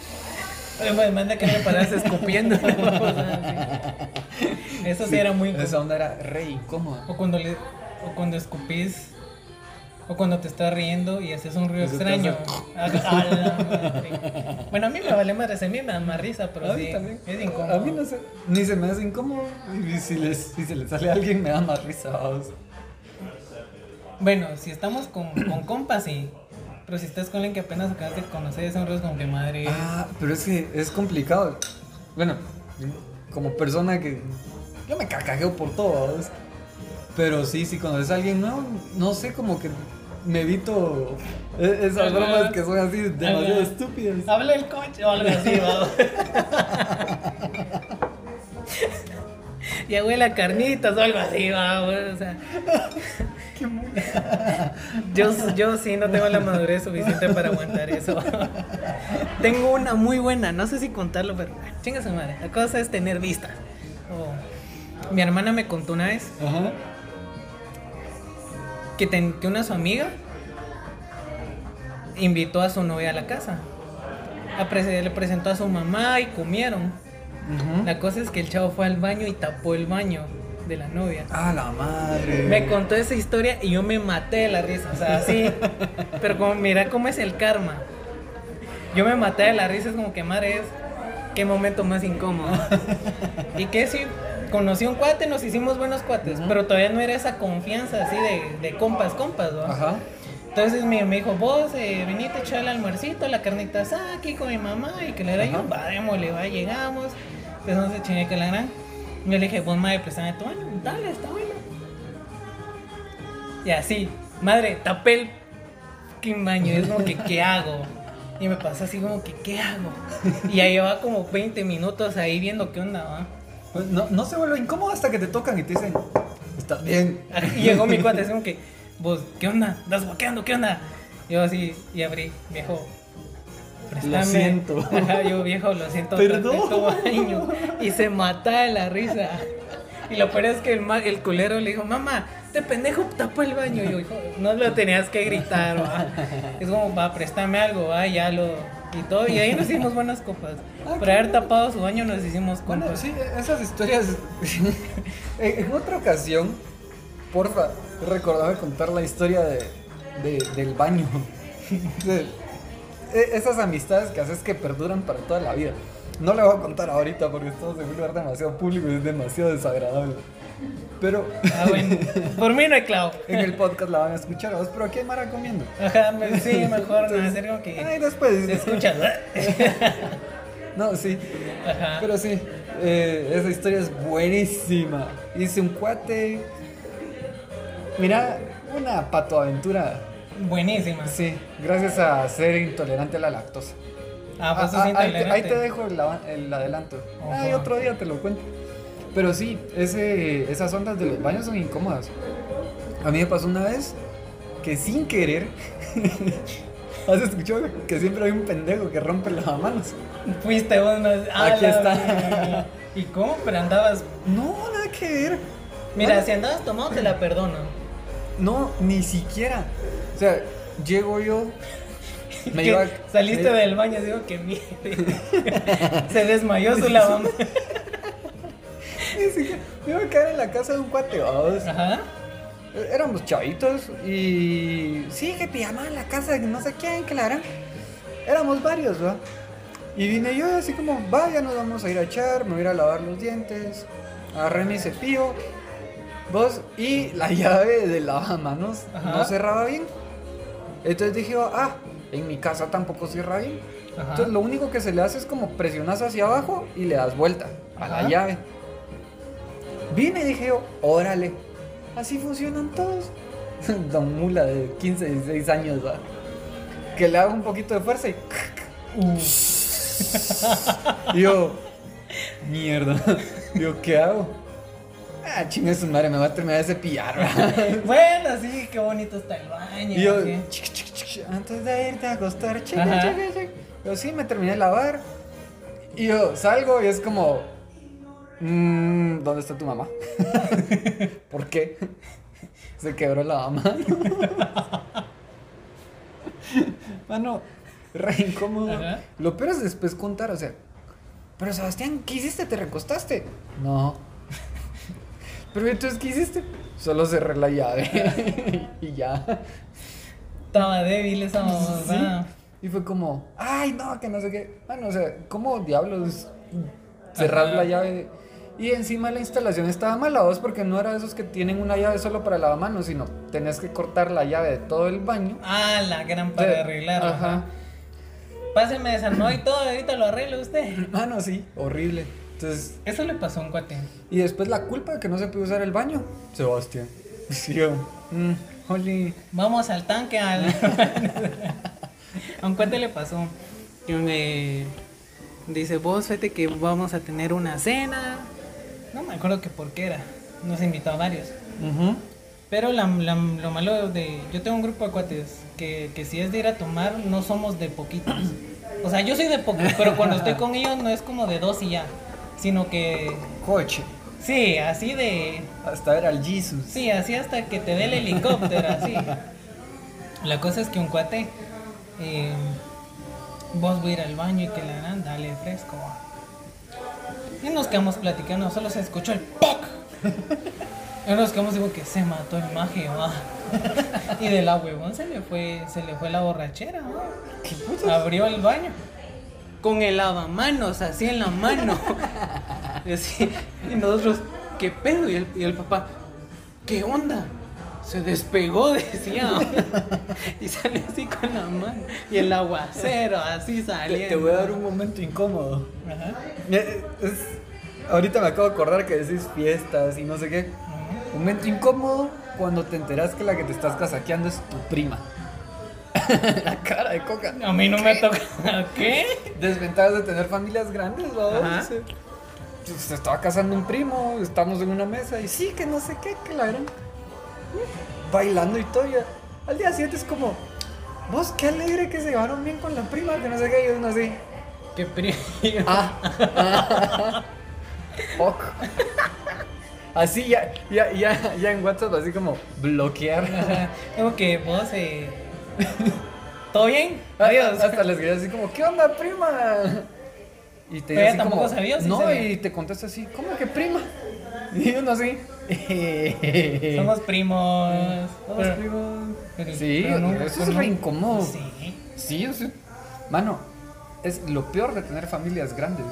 Oye, me manda que me paras escupiendo. O sea, sí. Eso sí, era muy Esa onda era re incómoda. O cuando le o cuando escupís O cuando te estás riendo y haces un ruido extraño. <laughs> A la. Bueno, a mí me vale madre, a mí me da más risa, pero a mí también. es incómodo. A mí no sé, ni se me hace incómodo. Y si, les, si se le sale a alguien, me da más risa. vamos. Bueno, si estamos con, con compas, sí. Pero si estás con alguien que apenas acabas de conocer, es un ruido como que madre. Ah, pero es que es complicado. Bueno, como persona que. Yo me cacajeo por todo, ¿vamos? Pero sí, si conoces a alguien nuevo, no sé, como que me evito e- esas Ajá. bromas que son así demasiado Ajá. estúpidas. Habla el coche o algo así, va. <laughs> Ya huele a carnitas o algo así, va, güey, o sea. Yo, yo sí no tengo la madurez suficiente para aguantar eso. <laughs> Tengo una muy buena, no sé si contarlo, pero chinga su madre. La cosa es tener vistas. Oh. Mi hermana me contó una vez Ajá. Que, ten- que una su amiga invitó a su novia a la casa. A le presentó a su mamá y comieron. La cosa es que el chavo fue al baño y tapó el baño de la novia. Ah, la madre. Me contó esa historia y yo me maté de la risa, o sea, así. <laughs> Pero como, mira cómo es el karma. Yo me maté de la risa, es como que madre es. Qué momento más incómodo. <laughs> Y que si conocí un cuate, nos hicimos buenos cuates, pero todavía no era esa confianza así de, de compas, compas, ¿no? Ajá. Entonces me, me dijo, vos, eh, venite a echar el almuercito, la carnita asada aquí con mi mamá y que le era yo, va, démosle, va, llegamos. Entonces chingue que la gran. Yo le dije, vos, madre, préstame tu baño, dale, está bueno. Y así, madre, tapé el fucking baño, y es como que, ¿qué hago? Y me pasa así como que, ¿qué hago? Y ya llevaba como 20 minutos ahí viendo qué onda, va. Pues no, no se vuelve incómodo hasta que te tocan y te dicen, estás bien. <laughs> Y llegó mi cuate, así como que, vos, ¿qué onda? ¿Estás guaqueando? ¿Qué onda? Yo así, y abrí, viejo. préstame. siento. <laughs> Ajá, yo, viejo, lo siento. <laughs> Perdón. baño. Y se mata de la risa. Y lo peor es que el, el culero le dijo, mamá, este pendejo tapó el baño. Y yo, hijo, no lo tenías que gritar, va. Es como, va, préstame algo, va, ya lo. Y todo. Y ahí nos hicimos buenas copas. Por haber tapado su baño nos hicimos Bueno, compas. sí, esas historias. <laughs> en, en otra ocasión, porfa, recordame contar la historia de, de- del baño. <laughs> De- e- esas amistades que haces que perduran para toda la vida. No le voy a contar ahorita porque estamos en un lugar demasiado público y es demasiado desagradable. Pero Ah, bueno. Por mí no hay clavo. <laughs> en el podcast la van a escuchar, pero aquí hay Mara comiendo. Ajá, me- sí, <laughs> mejor no hacer como que. Ay, después. Se escucha. <laughs> No, sí. Ajá. Pero sí, eh, esa historia es buenísima. Hice un cuate. Mira, una patoaventura. Buenísima. Sí, gracias a ser intolerante a la lactosa. Ah, pues Ah, es ah, ahí, te, intolerante. ahí te dejo el, el adelanto. Ay, otro día te lo cuento. Pero sí, ese, esas ondas de los baños son incómodas. A mí me pasó una vez que sin querer. <laughs> ¿Has escuchado que siempre hay un pendejo que rompe las manos? Fuiste vos, no. Ah, Aquí está. ¿Y cómo? Pero andabas. No, nada que ver. Mira, si andabas tomado, te la perdono. No, ni siquiera. O sea, llego yo. Me <laughs> iba. saliste me- del baño, digo que mierda. <laughs> Se desmayó su lavamanos. Ni siquiera- Me iba a quedar en la casa de un cuate. Ajá. Éramos chavitos y. Sí, que pijama en la casa de no sé quién, que la. Éramos varios, ¿va? Y vine yo así como, vaya, nos vamos a ir a echar, me voy a ir a lavar los dientes. Agarré mi cepillo. Vos, y la <laughs> llave del lavamanos Ajá. no cerraba bien. Entonces dije, ah, en mi casa tampoco cierra bien. Ajá. Entonces lo único que se le hace es como presionas hacia abajo y le das vuelta a la llave. Vine y dije yo, órale, así funcionan todos. <laughs> Don Mula de 15, 16 años, ¿va? Que le hago un poquito de fuerza y... <laughs> <laughs> y yo, mierda. Yo, ¿qué hago? Ah, chinga su madre, me va a terminar de cepillar. Bueno, sí, qué bonito está el baño. Y yo, así. chic, chic, chic, antes de irte a acostar, chica, chica, chica. Yo sí, me terminé de lavar. Y yo salgo y es como, mm, ¿dónde está tu mamá? <laughs> ¿Por qué? <laughs> Se quebró la mamá. <laughs> Mano, re incómodo. Ajá. Lo peor es después contar, o sea, pero Sebastián, ¿qué hiciste? ¿Te recostaste? No. Pero entonces, ¿qué hiciste? Solo cerré la llave y ya. Estaba débil esa babosada. Y fue como, ay, no, que no sé qué. Bueno, o sea, ¿cómo diablos cerrar Ajá. la llave? Y encima la instalación estaba mala, vos, porque no era de esos que tienen una llave solo para lavamanos, sino tenés que cortar la llave de todo el baño. Ah, la gran para De- arreglarlo. Ajá. Pásenme desarmó y todo, ahorita lo arregla usted. Ah, no, sí, horrible. Entonces, Eso le pasó a un cuate. y después la culpa de que no se pudo usar el baño. Sebastián. Sí, yo. Mm, Oli. Vamos al tanque, al... <laughs> a un cuate le pasó. Que me dice, vos fíjate que vamos a tener una cena. No me acuerdo que por qué era. Nos invitó a varios. Pero la- la- lo malo de... Yo tengo un grupo de cuates que, que si es de ir a tomar, no somos de poquitos. O sea, yo soy de pocos, pero cuando estoy con ellos no es como de dos y ya. Sino que... Coche. Sí, así de... Hasta ver al Jesus. Sí, así hasta que te dé el helicóptero, así. La cosa es que un cuate... eh, vos voy a ir al baño y que la dan, dale fresco. Y nos quedamos platicando, solo se escuchó el POC. Y nos quedamos digo que se mató el maje, va. Y de la huevón se le fue, se le fue la borrachera, va. Abrió el baño. Con el lavamanos así en la mano. y, así, y nosotros, ¿qué pedo? Y el, y el papá, ¿qué onda? Se despegó, <laughs> decía. <laughs> y sale así con la mano. Y el aguacero así Te, saliendo. te voy a dar un momento incómodo. Ajá. Es- ahorita me acabo de acordar que decís fiestas y no sé qué. Ajá. Momento incómodo cuando te enteras que la que te estás casaqueando es tu prima. <laughs> la cara de coca. A mí no me toca. ¿Qué? Desventajas de tener familias grandes, ¿no? Se, estaba casando un primo, estamos en una mesa y sí, que no sé qué, que la eran bailando y todo. ya. Al día siguiente es como, vos qué alegre que se llevaron bien con la prima, que no sé qué, y uno así. Qué frío. Ah. Ok. Así ya, ya, ya, ya en WhatsApp, así como bloquear. Como que vos, eh... <laughs> ¿Todo bien? Adiós. Hasta les quería así como, ¿qué onda, prima? Y te Pero dice ella así tampoco como, sabía, ¿o sí No, sabía? y te contesta así, ¿cómo que prima? Y uno así. <laughs> Somos primos. Somos Pero- primos. pero- Sí, pero no- eso es no- re incómodo. Sí. Sí, o sea, mano, es lo peor de tener familias grandes.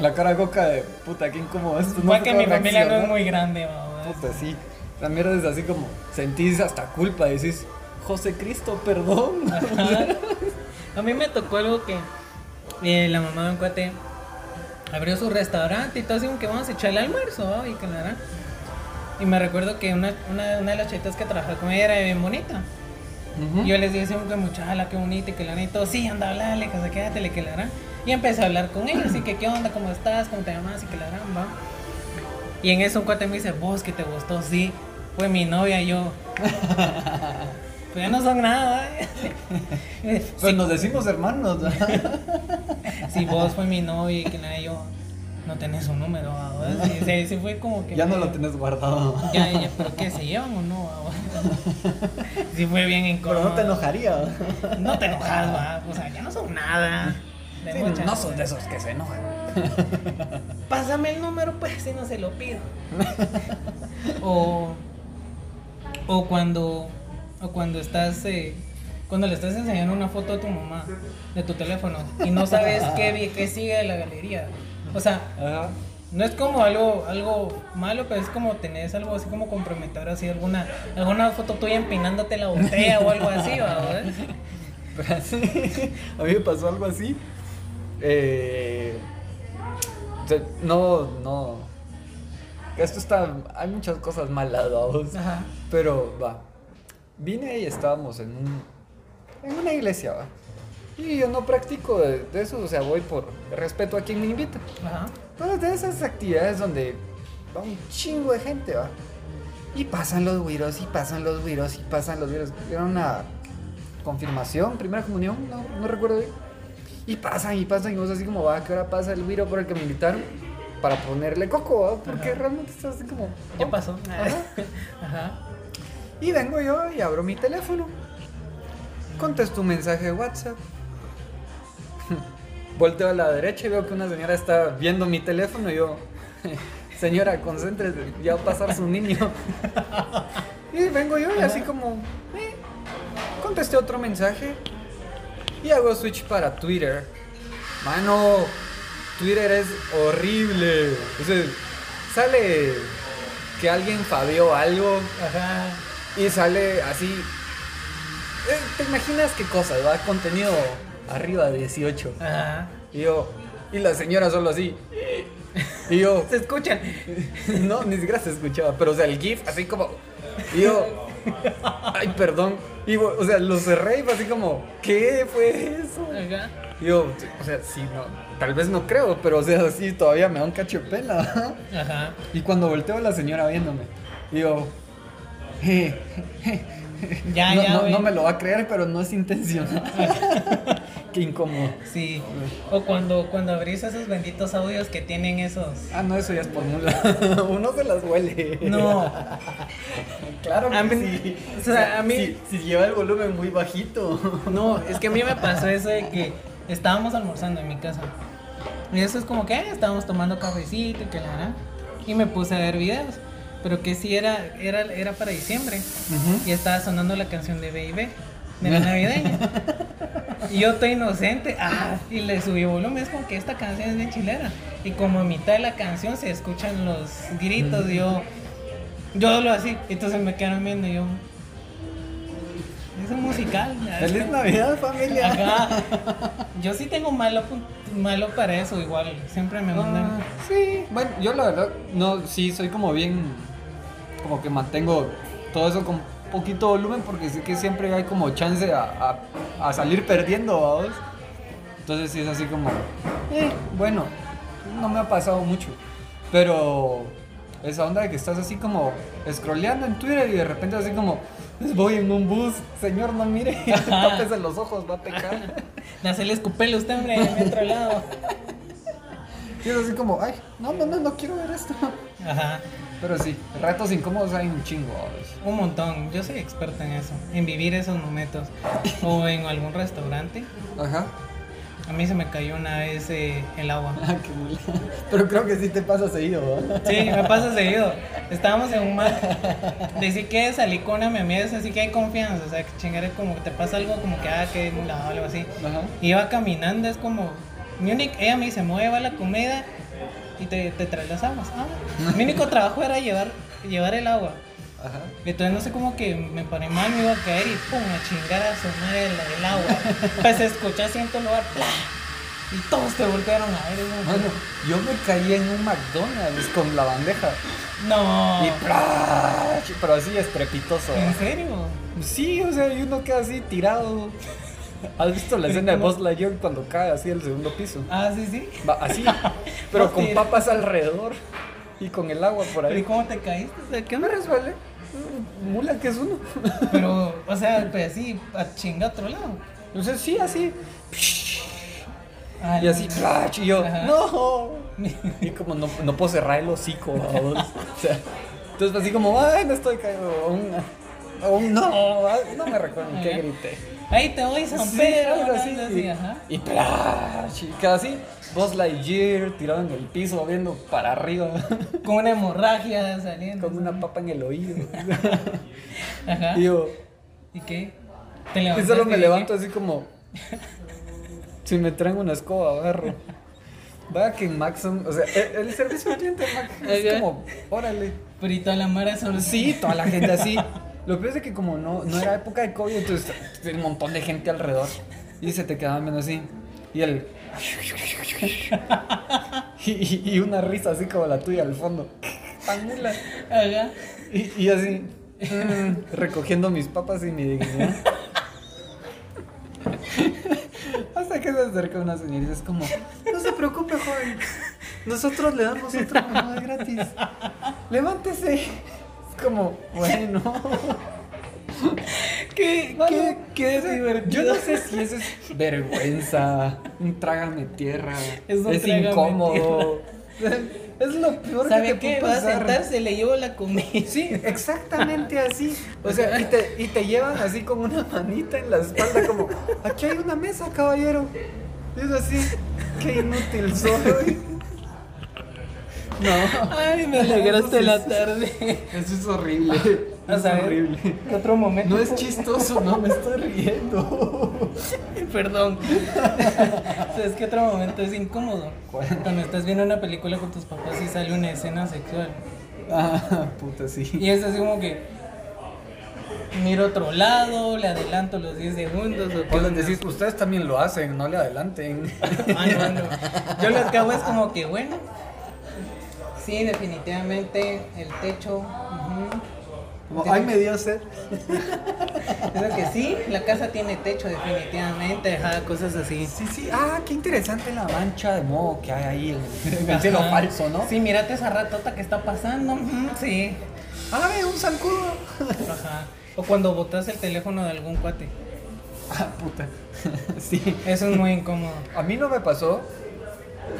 La cara goca de puta, qué incómodo esto. Igual sé que mi familia no es muy grande, vamos. Puta, sí. La mierda es así como, sentís hasta culpa, decís, José Cristo, perdón. Ajá. <laughs> A mí me tocó algo que eh, la mamá de un cuate abrió su restaurante y todo así como que vamos a echarle almuerzo, ¿va? y que la verdad. Y me recuerdo que una, una, una de las chaitas que trabajaba con ella era bien bonita. Y yo les dije siempre, muchacha, qué bonita, y que la neta, sí, anda, hablale, que se quédate, que la. Y empecé a hablar con ella, así que, ¿qué onda? ¿Cómo estás? ¿Cómo te llamas? Y que la va. Y en eso un cuate me dice, vos que te gustó, sí, fue mi novia, y yo. <laughs> Pues ya no son nada, ¿eh? <laughs> Pues nos decimos hermanos. ¿no? <laughs> Si vos fue mi novia y que nada, yo no tenés un número, ¿verdad? Sí, sí, sí fue como que. ya no lo tenés guardado. Ya, ya, pero ¿qué? ¿Se llevan o no? Sí <laughs> fue bien incómodo. Pero no te enojaría. No te enojas, va. O sea, ya no son nada. De Sí, muchas no cosas. de esos que se enojan. Pásame el número, pues, si no se lo pido. o, o cuando, o cuando estás, eh, cuando le estás enseñando una foto a tu mamá de tu teléfono y no sabes <laughs> qué, qué sigue de la galería. O sea, Ajá. no es como algo, algo malo, pero es como tenés algo así como comprometedor, así alguna, alguna foto tuya empinándote la botella o algo así, <laughs> a mí me pasó algo así. Eh, no, no. Esto está. Hay muchas cosas malas. Ajá. Pero va. Vine y estábamos en un. En una iglesia, va. Y yo no practico de, de eso, o sea, voy por respeto a quien me invita. Ajá. Pero de esas actividades donde va un chingo de gente, va. Y pasan los güiros, y pasan los güiros, y pasan los güiros. Era una confirmación, primera comunión, no, no recuerdo bien. Y pasan y pasan, y vos así como, va, ¿qué hora pasa el güiro por el que me invitaron? Para ponerle coco, ¿va? Porque Ajá. realmente estás así como... Ya oh. pasó. Ajá. <laughs> Ajá. Y vengo yo y abro mi teléfono. Contesto un mensaje de WhatsApp. <laughs> Volteo a la derecha y veo que una señora está viendo mi teléfono y yo, <laughs> señora, concéntrese, ya va a pasar su niño. <laughs> Y vengo yo y así como, eh, contesté otro mensaje y hago switch para Twitter. Mano, Twitter es horrible. O sea, sale que alguien fabió algo Ajá. Y sale así. eh, ¿Te imaginas qué cosas? Va contenido arriba de 18. Ajá. Y yo, y la señora solo así. Y yo, <laughs> Se escuchan. <laughs> no, ni siquiera se escuchaba, pero o sea, el GIF así como. Y yo, <laughs> ay, perdón. Y o sea, lo cerré y fue así como, ¿qué fue eso? Ajá. Y yo, o sea, sí, no, tal vez no creo, pero o sea, sí, todavía me da un cacho de pena. Ajá. Y cuando volteo la señora viéndome, y yo, <laughs> Ya, no, ya, no, güey. no me lo va a creer, pero no es intencional. <laughs> Qué incómodo. Sí. O cuando, cuando abrís esos benditos audios que tienen esos. Ah, no, eso ya es por mula. <laughs> Uno se las huele. No. Claro que A mí- sí. o sea, a mí- Si, si lleva el volumen muy bajito. No, es que a mí me pasó eso de que estábamos almorzando en mi casa. Y eso es como que eh, estábamos tomando cafecito y que la verdad. Y me puse a ver videos. Pero que sí era, era, era para diciembre. Y estaba sonando la canción de Baby, de la navideña. y yo estoy inocente. Ah, y le subí volumen. Es como que esta canción es bien chilera. Y como a mitad de la canción se escuchan los gritos. yo, yo lo así. Entonces me quedaron viendo y yo. Es un musical. ¡Feliz Navidad, familia! Yo sí tengo malo, malo para eso, igual. Siempre me mandan. Ah, sí, bueno, yo la verdad, no, sí, soy como bien, como que mantengo todo eso con poquito volumen porque sé que siempre hay como chance a, a- a salir perdiendo, ¿vamos? Entonces sí es así como, eh, bueno, no me ha pasado mucho, pero esa onda de que estás así como scrolleando en Twitter y de repente así como, voy en un bus, señor, no mire, <laughs> tápese los ojos, va a pecar. <laughs> Hacerle escupele usted, hombre, en otro lado. Y es así como, ay, no, no, no, no quiero ver esto. Ajá. Pero sí, retos incómodos hay un chingo. Un montón. Yo soy experta en eso. En vivir esos momentos. O en algún restaurante. Ajá. A mí se me cayó una vez eh, el agua. Ah, qué mula. Pero creo que sí te pasa seguido, ¿verdad? Sí, me pasa seguido. Estábamos en un mar. Decir que salí con una mi amiga, es así que hay confianza. O sea, que chingar es como que te pasa algo como que, ah, que no, algo así. Ajá. Iba caminando, es como. Mi única, ella me dice, mueve la comida y te, te trae las aguas. Ah, mi único trabajo era llevar, llevar el agua. Ajá. Entonces no sé cómo que me paré mal, me iba a caer y pum, a chingar a su madre el, el agua. <laughs> Pues en todo lugar, ¡plá! Y todos te voltearon a ver. Bueno, yo me caí en un McDonald's con la bandeja. no. Y ¡plash! Pero así estrepitoso. ¿En serio? Sí, o sea, y uno queda así tirado. ¿Has visto la escena de Buzz Lightyear cuando cae así al segundo piso? Ah, sí, sí. Va así, pero <laughs> No, con papas alrededor y con el agua por ¿Pero y ahí. cómo te caíste? O sea, ¿qué me resbalé? Mula que es uno. <laughs> Pero, o sea, pues así, a chingar otro lado. Entonces sí, así. Ah, Y así, no. ¡plash! y yo, Ajá. ¡no! Y como no, no puedo cerrar el hocico. O sea, entonces así como, ¡ay, no estoy caído! Aún, aún no, ay, no me recuerdo ni qué grité. Ahí te voy, San Sí, Pedro. algo así. algo así, Y, ajá. y ¡plash! Y queda así, Buzz Lightyear tirado en el piso, viendo para arriba, Con una hemorragia saliendo. con una papa en el oído. <laughs> Ajá. Y yo, ¿Y qué? Te y solo me levanto así como, si me traen una escoba, agarro. Vaya que en Maxon, o sea, el, el servicio al cliente de Mac es como, órale. Pero y toda la mara solo Sí, toda la gente así. <laughs> Lo peor es que como no, no era época de COVID, entonces un montón de gente alrededor. Y se te quedaban viendo así. Y el... <laughs> Y, una risa así como la tuya al fondo. Y, y así... mm, recogiendo mis papas y mi dignidad. Hasta que se acerca una señorita, es como, no se preocupe, joven. Nosotros le damos otra mamada gratis. Levántese. Como, bueno. <laughs> ¿Qué, Mano, qué, qué o sea, divertido. Yo no sé si eso es vergüenza, un trágame tierra, <laughs> Es un incómodo. Es lo peor que ¿Sabe te qué? puede Va a sentarse, le llevo la comida. Sí, exactamente así. O sea, y te, y te llevan así con una manita en la espalda, como, aquí hay una mesa, caballero. Y es así, qué inútil soy. No. Ay, me alegraste la tarde. Eso es horrible. <laughs> Es horrible. ¿qué otro momento? No es chistoso, no me estoy riendo. <laughs> Perdón. <laughs> o sea, es que otro momento es incómodo. ¿Cuál? Cuando estás viendo una película con tus papás y sale una escena sexual. Ah, puta, sí. Y es así como que miro otro lado, le adelanto los 10 segundos. O qué O les decís, ustedes también lo hacen, no le adelanten. Ah, no, no. Yo lo que hago es como que, bueno, sí, definitivamente el techo. ujú. Como, Ay, me dio sed. <laughs> Creo que sí, la casa tiene techo, definitivamente, ajá, cosas así. Sí, sí. Ah, qué interesante la mancha de moho que hay ahí en, el cielo falso, ¿no? Sí, mírate esa ratota que está pasando. ujú, Sí. Ah, un zancudo. Ajá. O cuando botas el teléfono de algún cuate. Ah, puta. <laughs> Sí. Eso es muy incómodo. A mí no me pasó.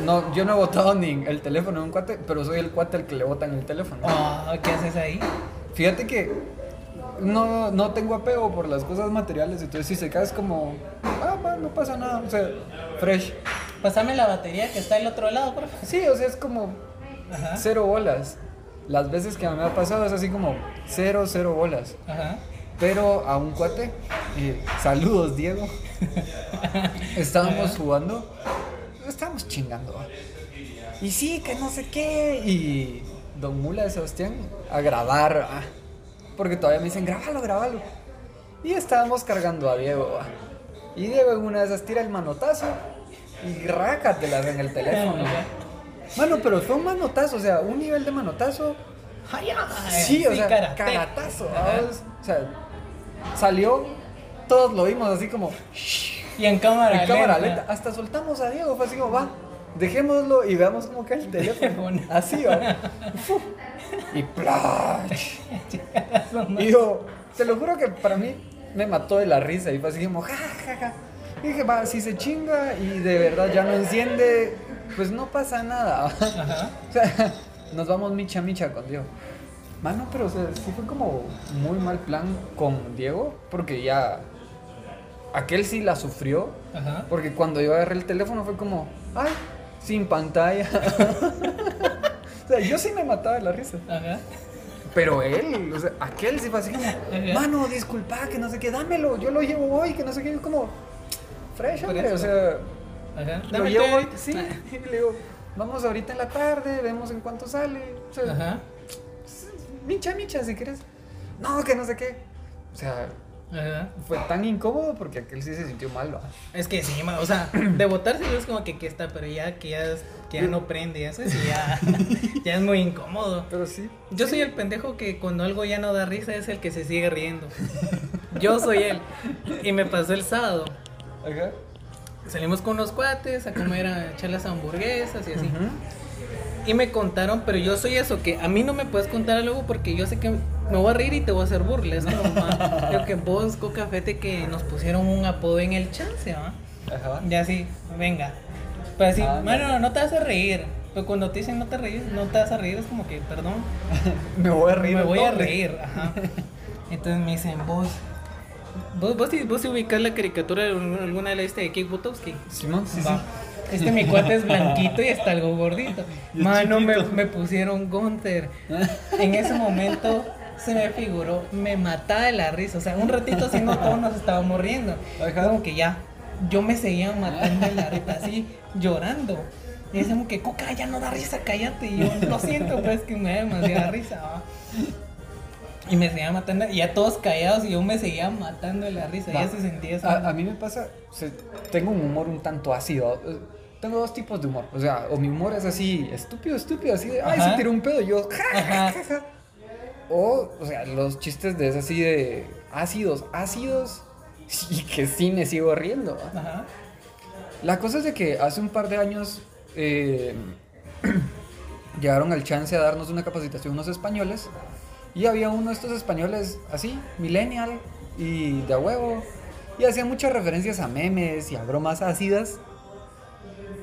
No, yo no he botado ni el teléfono de un cuate, pero soy el cuate al que le botan el teléfono. Ah, ¿Qué haces ahí? Fíjate que no, no tengo apego por las cosas materiales, entonces si se cae es como, ah, no pasa nada, o sea, fresh. Pásame la batería que está al otro lado, por favor. Sí, o sea, es como Ajá. cero bolas. Las veces que me ha pasado es así como cero, cero bolas. Ajá. Pero a un cuate, eh, saludos Diego, <laughs> estábamos jugando, estábamos chingando. Y sí, que no sé qué. Y Don Mula de Sebastián a grabar, ¿va? porque todavía me dicen, grábalo, grábalo. Y estábamos cargando a Diego. ¿va? Y Diego en una de esas tira el manotazo y rácatelas en el teléfono. Mano, pero fue un manotazo, o sea, un nivel de manotazo. Sí, o sea, caratazo. O sea, salió, todos lo vimos así como Y en cámara en cámara lenta. Hasta soltamos a Diego, fue así como, va, dejémoslo y veamos cómo cae el <laughs> teléfono. Así, va. Y plach. <laughs> Y yo, te lo juro que para mí me mató de la risa y fue así como, ja, ja, ja. Y dije, va, si se chinga y de verdad ya no enciende, pues no pasa nada. <laughs> Ajá. O sea, nos vamos micha micha con Diego. Mano, pero o sea, sí fue como muy mal plan con Diego, porque ya aquel sí la sufrió, Ajá. porque cuando yo agarré el teléfono fue como, ay, sin pantalla. <laughs> o sea, yo sí me mataba de la risa. Ajá. Pero él, o sea, aquel sí fue así como, mano, disculpa, que no sé qué, dámelo, yo lo llevo hoy, que no sé qué, yo como, fresh, hombre, o sea, Ajá. lo llevo hoy, sí, y le digo, vamos ahorita en la tarde, vemos en cuánto sale, o sea, Ajá. micha, micha, si quieres. No, que no sé qué. O sea, Ajá. fue tan incómodo porque aquel sí se sintió mal. Es que sí, ma, o sea, <clears throat> de botar sí es como que aquí está, pero ya que ya, que ya no prende, ya, <laughs> ya es muy incómodo. Pero sí. Yo soy el pendejo que cuando algo ya no da risa es el que se sigue riendo. <laughs> Yo soy él. Y me pasó el sábado. Ajá. Salimos con unos cuates a comer, a echar las hamburguesas y así. Y me contaron, pero yo soy eso, que a mí no me puedes contar algo porque yo sé que me voy a reír y te voy a hacer burla. Es como, <laughs> ma, creo que vos, Coca Fete, que nos pusieron un apodo en el chance, ¿va? Ajá. Ya así, venga. Pero así, Ah, bueno, no te vas a reír. Pero cuando te dicen no te reír, no te vas a reír, es como que, perdón, <laughs> Me voy a reír. me voy a reír. Ajá. <laughs> Entonces me dicen, vos, vos, vos, sí- vos sí ubicás la caricatura de alguna de la lista de Kate Butowski. Simón, sí, Va. sí. Este mi cuate es blanquito y está algo gordito. Y Mano, me, me pusieron Gunther. En ese momento se me figuró, me mataba de la risa. O sea, un ratito así no <laughs> todos nos estábamos riendo. Ajá. Como que ya, yo me seguía matando de la risa, así llorando. Y decíamos que Coca ya no da risa, cállate. Y yo, lo siento, pues que me da demasiada risa. ¿va? Y me seguía matando, y ya todos callados y yo me seguía matando de la risa. Va. Ya se sentía eso. A, a mí me pasa, o sea, tengo un humor un tanto ácido. eh, Tengo dos tipos de humor. O sea, o mi humor es así, estúpido, estúpido, así de, ay, Ajá. se tiró un pedo, y yo, ja, ja. O, o sea, los chistes de es así de ácidos, ácidos, y que sí me sigo riendo. Ajá. La cosa es de que hace un par de años eh, <clears throat> llegaron al chance a darnos una capacitación unos españoles y había uno de estos españoles así, millennial y de huevo y hacía muchas referencias a memes y a bromas ácidas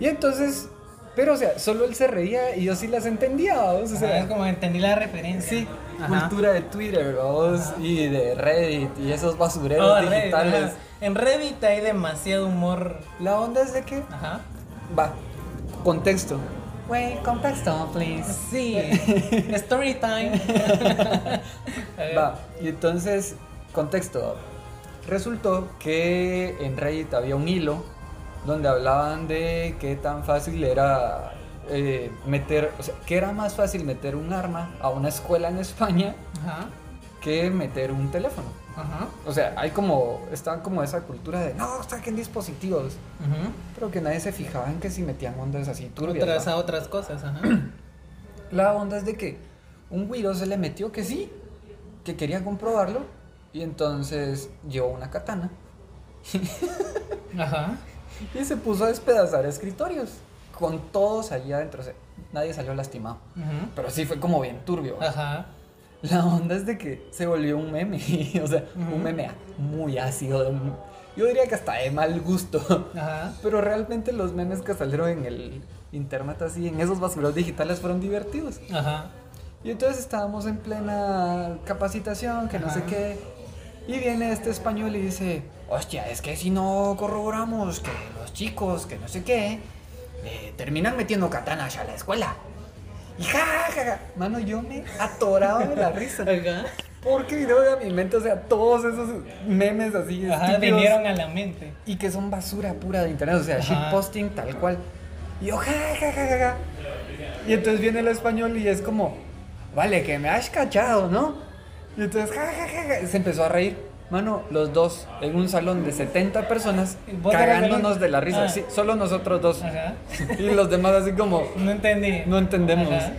y entonces, pero o sea, solo él se reía y yo sí las entendía, ¿vamos? o sea, es como entendí la referencia. sí, Ajá. cultura de Twitter, ¿vamos? y de Reddit y esos basureros Oh, digitales. En Reddit hay demasiado humor. La onda es de que Ajá. Va, contexto. Güey, contexto, please. Sí, <laughs> story time. <laughs> Va, y entonces, contexto. Resultó que en Reddit había un hilo donde hablaban de qué tan fácil era eh, meter, o sea, que era más fácil meter un arma a una escuela en España Ajá, que meter un teléfono. ajá. O sea, hay como, está como esa cultura de, no, saquen dispositivos. Pero que nadie se fijaba en que si metían ondas así turbias. Otras a otras cosas, ajá. <clears throat> La onda es de que un güiro se le metió que sí, que quería comprobarlo, y entonces llevó una katana Ajá. <laughs> <laughs> y se puso a despedazar escritorios con todos allá adentro. O sea, nadie salió lastimado. Pero sí fue como bien turbio. Ajá. La onda es de que se volvió un meme, <laughs> o sea, un meme muy ácido. Yo diría que hasta de mal gusto. Ajá. <laughs> Pero realmente los memes que salieron en el internet así, en esos basureros digitales fueron divertidos. Ajá. Y entonces estábamos en plena capacitación, que no sé qué. Y viene este español y dice, hostia, es que si no corroboramos que los chicos, que no sé qué, eh, terminan metiendo katanas a la escuela. Y ja, ja, ja. Mano, yo me atoraba de la risa. Ajá. Porque vino a mi mente, o sea, todos esos memes así. Ajá, vinieron a la mente. y que son basura pura de internet, o sea, shitposting tal cual. Y yo, ja, ja, ja, ja, ja. Y entonces viene el español y es como, vale, que me has cachado, ¿no? Y entonces, ja, ja, ja, ja, se empezó a reír. Mano, los dos en un salón de 70 personas ¿Vos eras el cagándonos de la risa. Ah. Sí, solo nosotros dos. Ajá. Y los demás así como, No entendí. no entendemos. Ajá.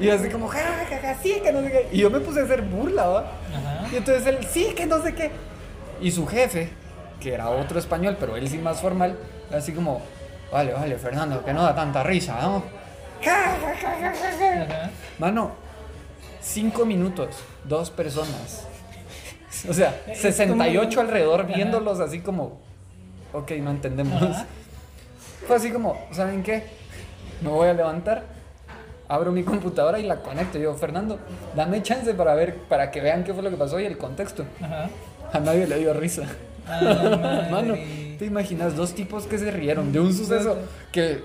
Y así como, ja, ja, ja, sí, que no sé qué. Y yo me puse a hacer burla, ¿va? Ajá. Y entonces él, sí, que no sé qué. Y su jefe, que era otro español, pero él sí más formal, así como, vale, vale, Fernando, que no da tanta risa, ¿no? Ajá. Mano, cinco minutos, dos personas. <laughs> O sea, Es 68 como- alrededor Ajá. viéndolos así como, ok, no entendemos. Ajá. Fue así como, ¿saben qué? Me voy a levantar, abro mi computadora y la conecto. Yo, Fernando, dame chance para ver, para que vean qué fue lo que pasó y el contexto. Ajá. A nadie le dio risa. <laughs> Mano, ¿te imaginas dos tipos que se rieron de un suceso que...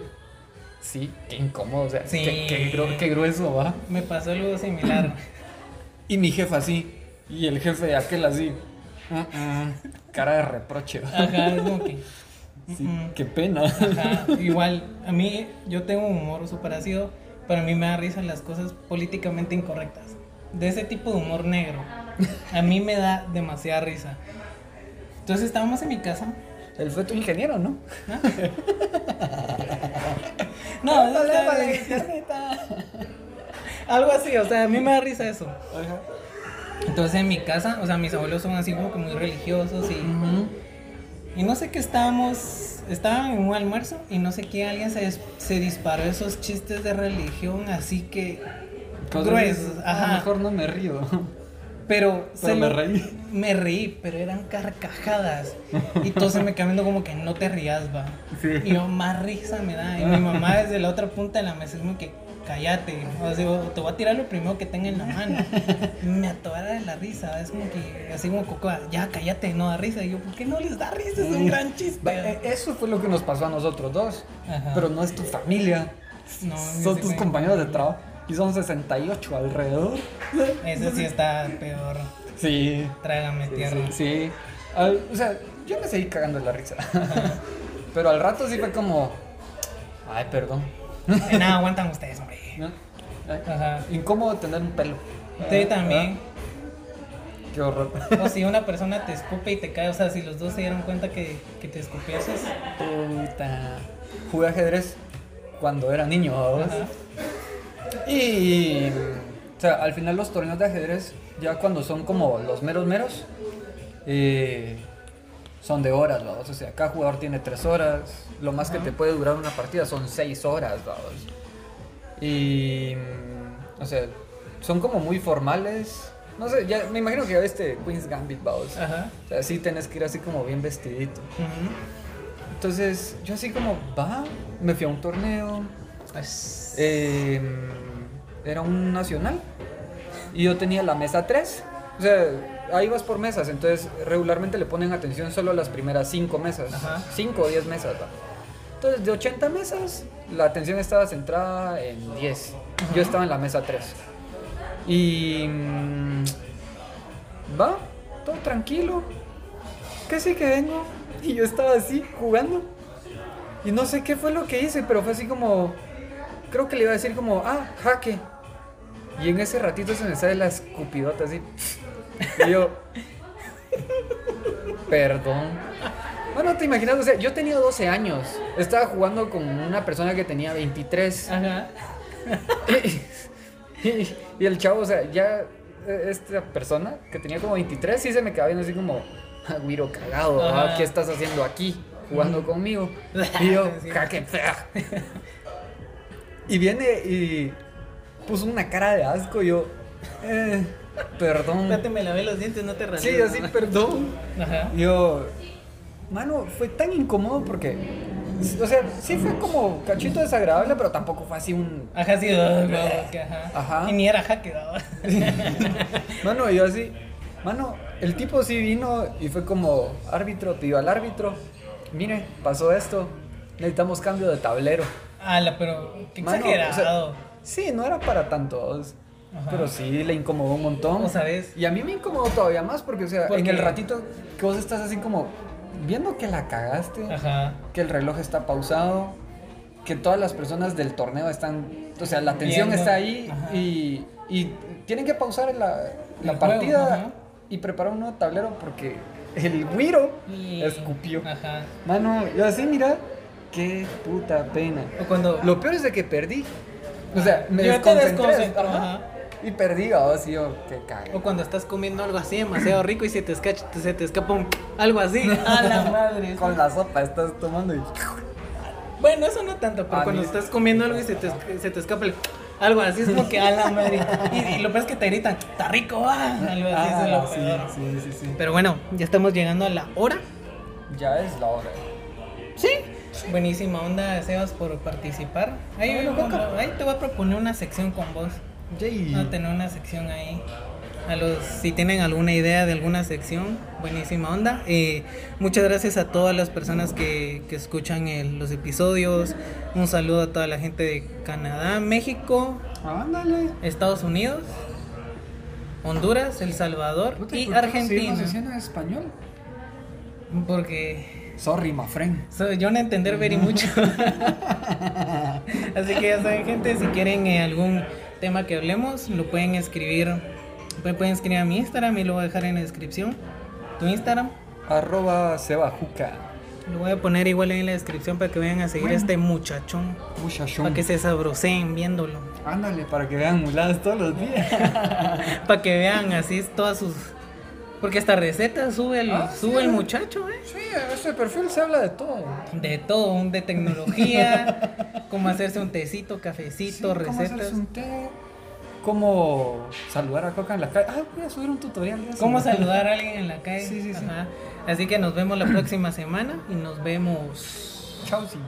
Sí, qué incómodo, o sea, Sí. qué, qué gru- qué grueso, va. Me pasó algo similar. <laughs> Y mi jefa así, y el jefe de aquel así, cara de reproche. Ajá, es como que. Sí, mm, qué pena. Ajá, igual, a mí, yo tengo un humor súper ácido, pero a mí me da risa las cosas políticamente incorrectas. De ese tipo de humor negro. A mí me da demasiada risa. Entonces estábamos en mi casa. Él fue tu ingeniero, ¿no? No, <laughs> está- vale. <laughs> algo así, o sea, a mí me da risa eso. Entonces en mi casa, o sea, mis abuelos son así como que muy religiosos y, y no sé qué estábamos, estaban en un almuerzo y no sé qué, alguien se, se disparó esos chistes de religión así que gruesos, A lo ajá. mejor no me río. Pero, Pero se me lo- reí. Me reí, pero eran carcajadas. Y todos se me viendo como que no te rías, va. Sí. Y yo más risa me da. Y mi mamá desde la otra punta de la mesa es como que cállate. O sea, digo, te voy a tirar lo primero que tenga en la mano. Me atora de la risa. Es como que, así como Cocoa, ya cállate, no da risa. Y yo, ¿por qué no les da risa? Es un gran chiste. eh, Eso fue lo que nos pasó a nosotros dos. Ajá. Pero no es tu familia. No, Son tus compañeros de trabajo. Y son 68 alrededor. Ese sí está peor. Sí. Trágame tierra. Sí. sí. Al- o sea, yo me seguí cagando la risa. <laughs> Pero al rato sí fue como. Ay, perdón. Nada, aguantan ustedes. Ajá. Incómodo tener un pelo. Sí, también. Qué horror. O si una <laughs> persona te escupe y te cae, o sea, si los dos se dieron cuenta que, que te escupió, eso es... Puta. Jugué ajedrez cuando era niño. Y. O sea, al final los torneos de ajedrez, ya cuando son como los meros meros, eh, son de horas. O sea, cada jugador tiene tres horas. Lo más que te puede durar una partida son seis horas. Y. mm, O sea, son como muy formales. No sé, ya me imagino que ya este Queen's Gambit, vamos. Ajá. O sea, sí tenés que ir así como bien vestidito. Ujú. Entonces, yo así como, va, me fui a un torneo. Eh, era un nacional. Y yo tenía la mesa 3. O sea, ahí vas por mesas. Entonces, regularmente le ponen atención solo a las primeras 5 mesas. Ajá. 5 o 10 mesas, va. Entonces, de 80 mesas, la atención estaba centrada en 10. Yo estaba en la mesa 3. Y. mm, Va, todo tranquilo. Que sí que vengo. Y yo estaba así, jugando. Y no sé qué fue lo que hice, pero fue así como. Creo que le iba a decir como, ah, jaque. Y en ese ratito se me sale la escupidota así. Y yo. <laughs> Perdón. Bueno, te imaginas, o sea, yo tenía 12 años. Estaba jugando con una persona que tenía 23. Ajá. <laughs> Y, y el chavo, o sea, ya eh, esta persona que tenía como 23 sí se me quedaba viendo así como, "Ah, güiro cagado, ¿ah? Ajá. ¿qué estás haciendo aquí jugando conmigo? <laughs> Y yo, jaque fea. Y viene y puso una cara de asco y yo, eh, perdón. Espérate, me lavé los dientes, no te rasgues. Sí, así, ¿no? perdón. Ajá. Y Yo, mano, fue tan incómodo porque, o sea, sí fue como cachito desagradable, pero tampoco fue así un Ajá, sí, <laughs> <laughs> ajá. Ajá. Y ni era jaque, ¿no? <laughs> Mano, yo así, mano, el tipo sí vino y fue como, árbitro, pidió al árbitro, mire, pasó esto, necesitamos cambio de tablero. Ala, pero qué Mano, exagerado. o sea, sí, no era para tantos, Ajá. pero sí le incomodó un montón. ¿Cómo sabes? Y a mí me incomodó todavía más porque, o sea, ¿Por en qué? el ratito que vos estás así como viendo que la cagaste, Ajá. que el reloj está pausado, que todas las personas del torneo están, o sea, la atención Viendo. está ahí y, y tienen que pausar la, la juego, partida y preparar un nuevo tablero porque el güiro Y- escupió. Ajá. Mano, yo así, mira, qué puta pena. O cuando. Lo peor es de que perdí. O sea, me Yo te desconcentré. ajá, Y perdí, así yo, qué cago. O cuando estás comiendo algo así demasiado rico y se te escacha, se te escapa un, algo así. <laughs> A la madre. Con la sopa estás tomando y... Bueno, eso no tanto, pero A cuando estás comiendo algo y se te, se te escapa el, algo así, es como que a la madre. Y, y lo peor es que te gritan, está rico, ah", algo así, es lo Ah, sí, peor. sí, sí, sí. Pero bueno, ya estamos llegando a la hora. Ya es la hora. Sí. Buenísima onda, Sebas, por participar. Ahí, Bueno, Coca. ahí te voy a proponer una sección con vos. Yay. Vamos a tener una sección ahí. A los, si tienen alguna idea de alguna sección, buenísima onda. Eh, muchas gracias a todas las personas que, que escuchan el- los episodios. Un saludo a toda la gente de Canadá, México, Ándale. Estados Unidos, Honduras, El Salvador Puta, y ¿por qué no seguimos Argentina. en español? Porque Sorry, my friend. yo no entender very mucho. <laughs> Así que ya saben, gente, si quieren eh, algún tema que hablemos, lo pueden escribir. Pueden, pueden escribir a mi Instagram y lo voy a dejar en la descripción. Tu Instagram. Arroba Sebajuca. Lo voy a poner igual en la descripción para que vayan a seguir a este muchachón. Muchachón. Para que se sabroseen viéndolo. Ándale, para que vean muladas todos los días. <laughs> Para que vean así todas sus. Porque esta receta sube el, Ah, sí, sube el muchacho, ¿eh? sí, en ese perfil se habla de todo. De todo, de tecnología, <laughs> cómo hacerse un tecito, cafecito, Sí, cómo recetas. hacerse un té, cómo saludar a Coca en la calle. Ah, voy a subir un tutorial de eso. Cómo saludar a <laughs> alguien en la calle. Sí, sí, sí. Ajá. Así que nos vemos la próxima semana y nos vemos. Chau, sí.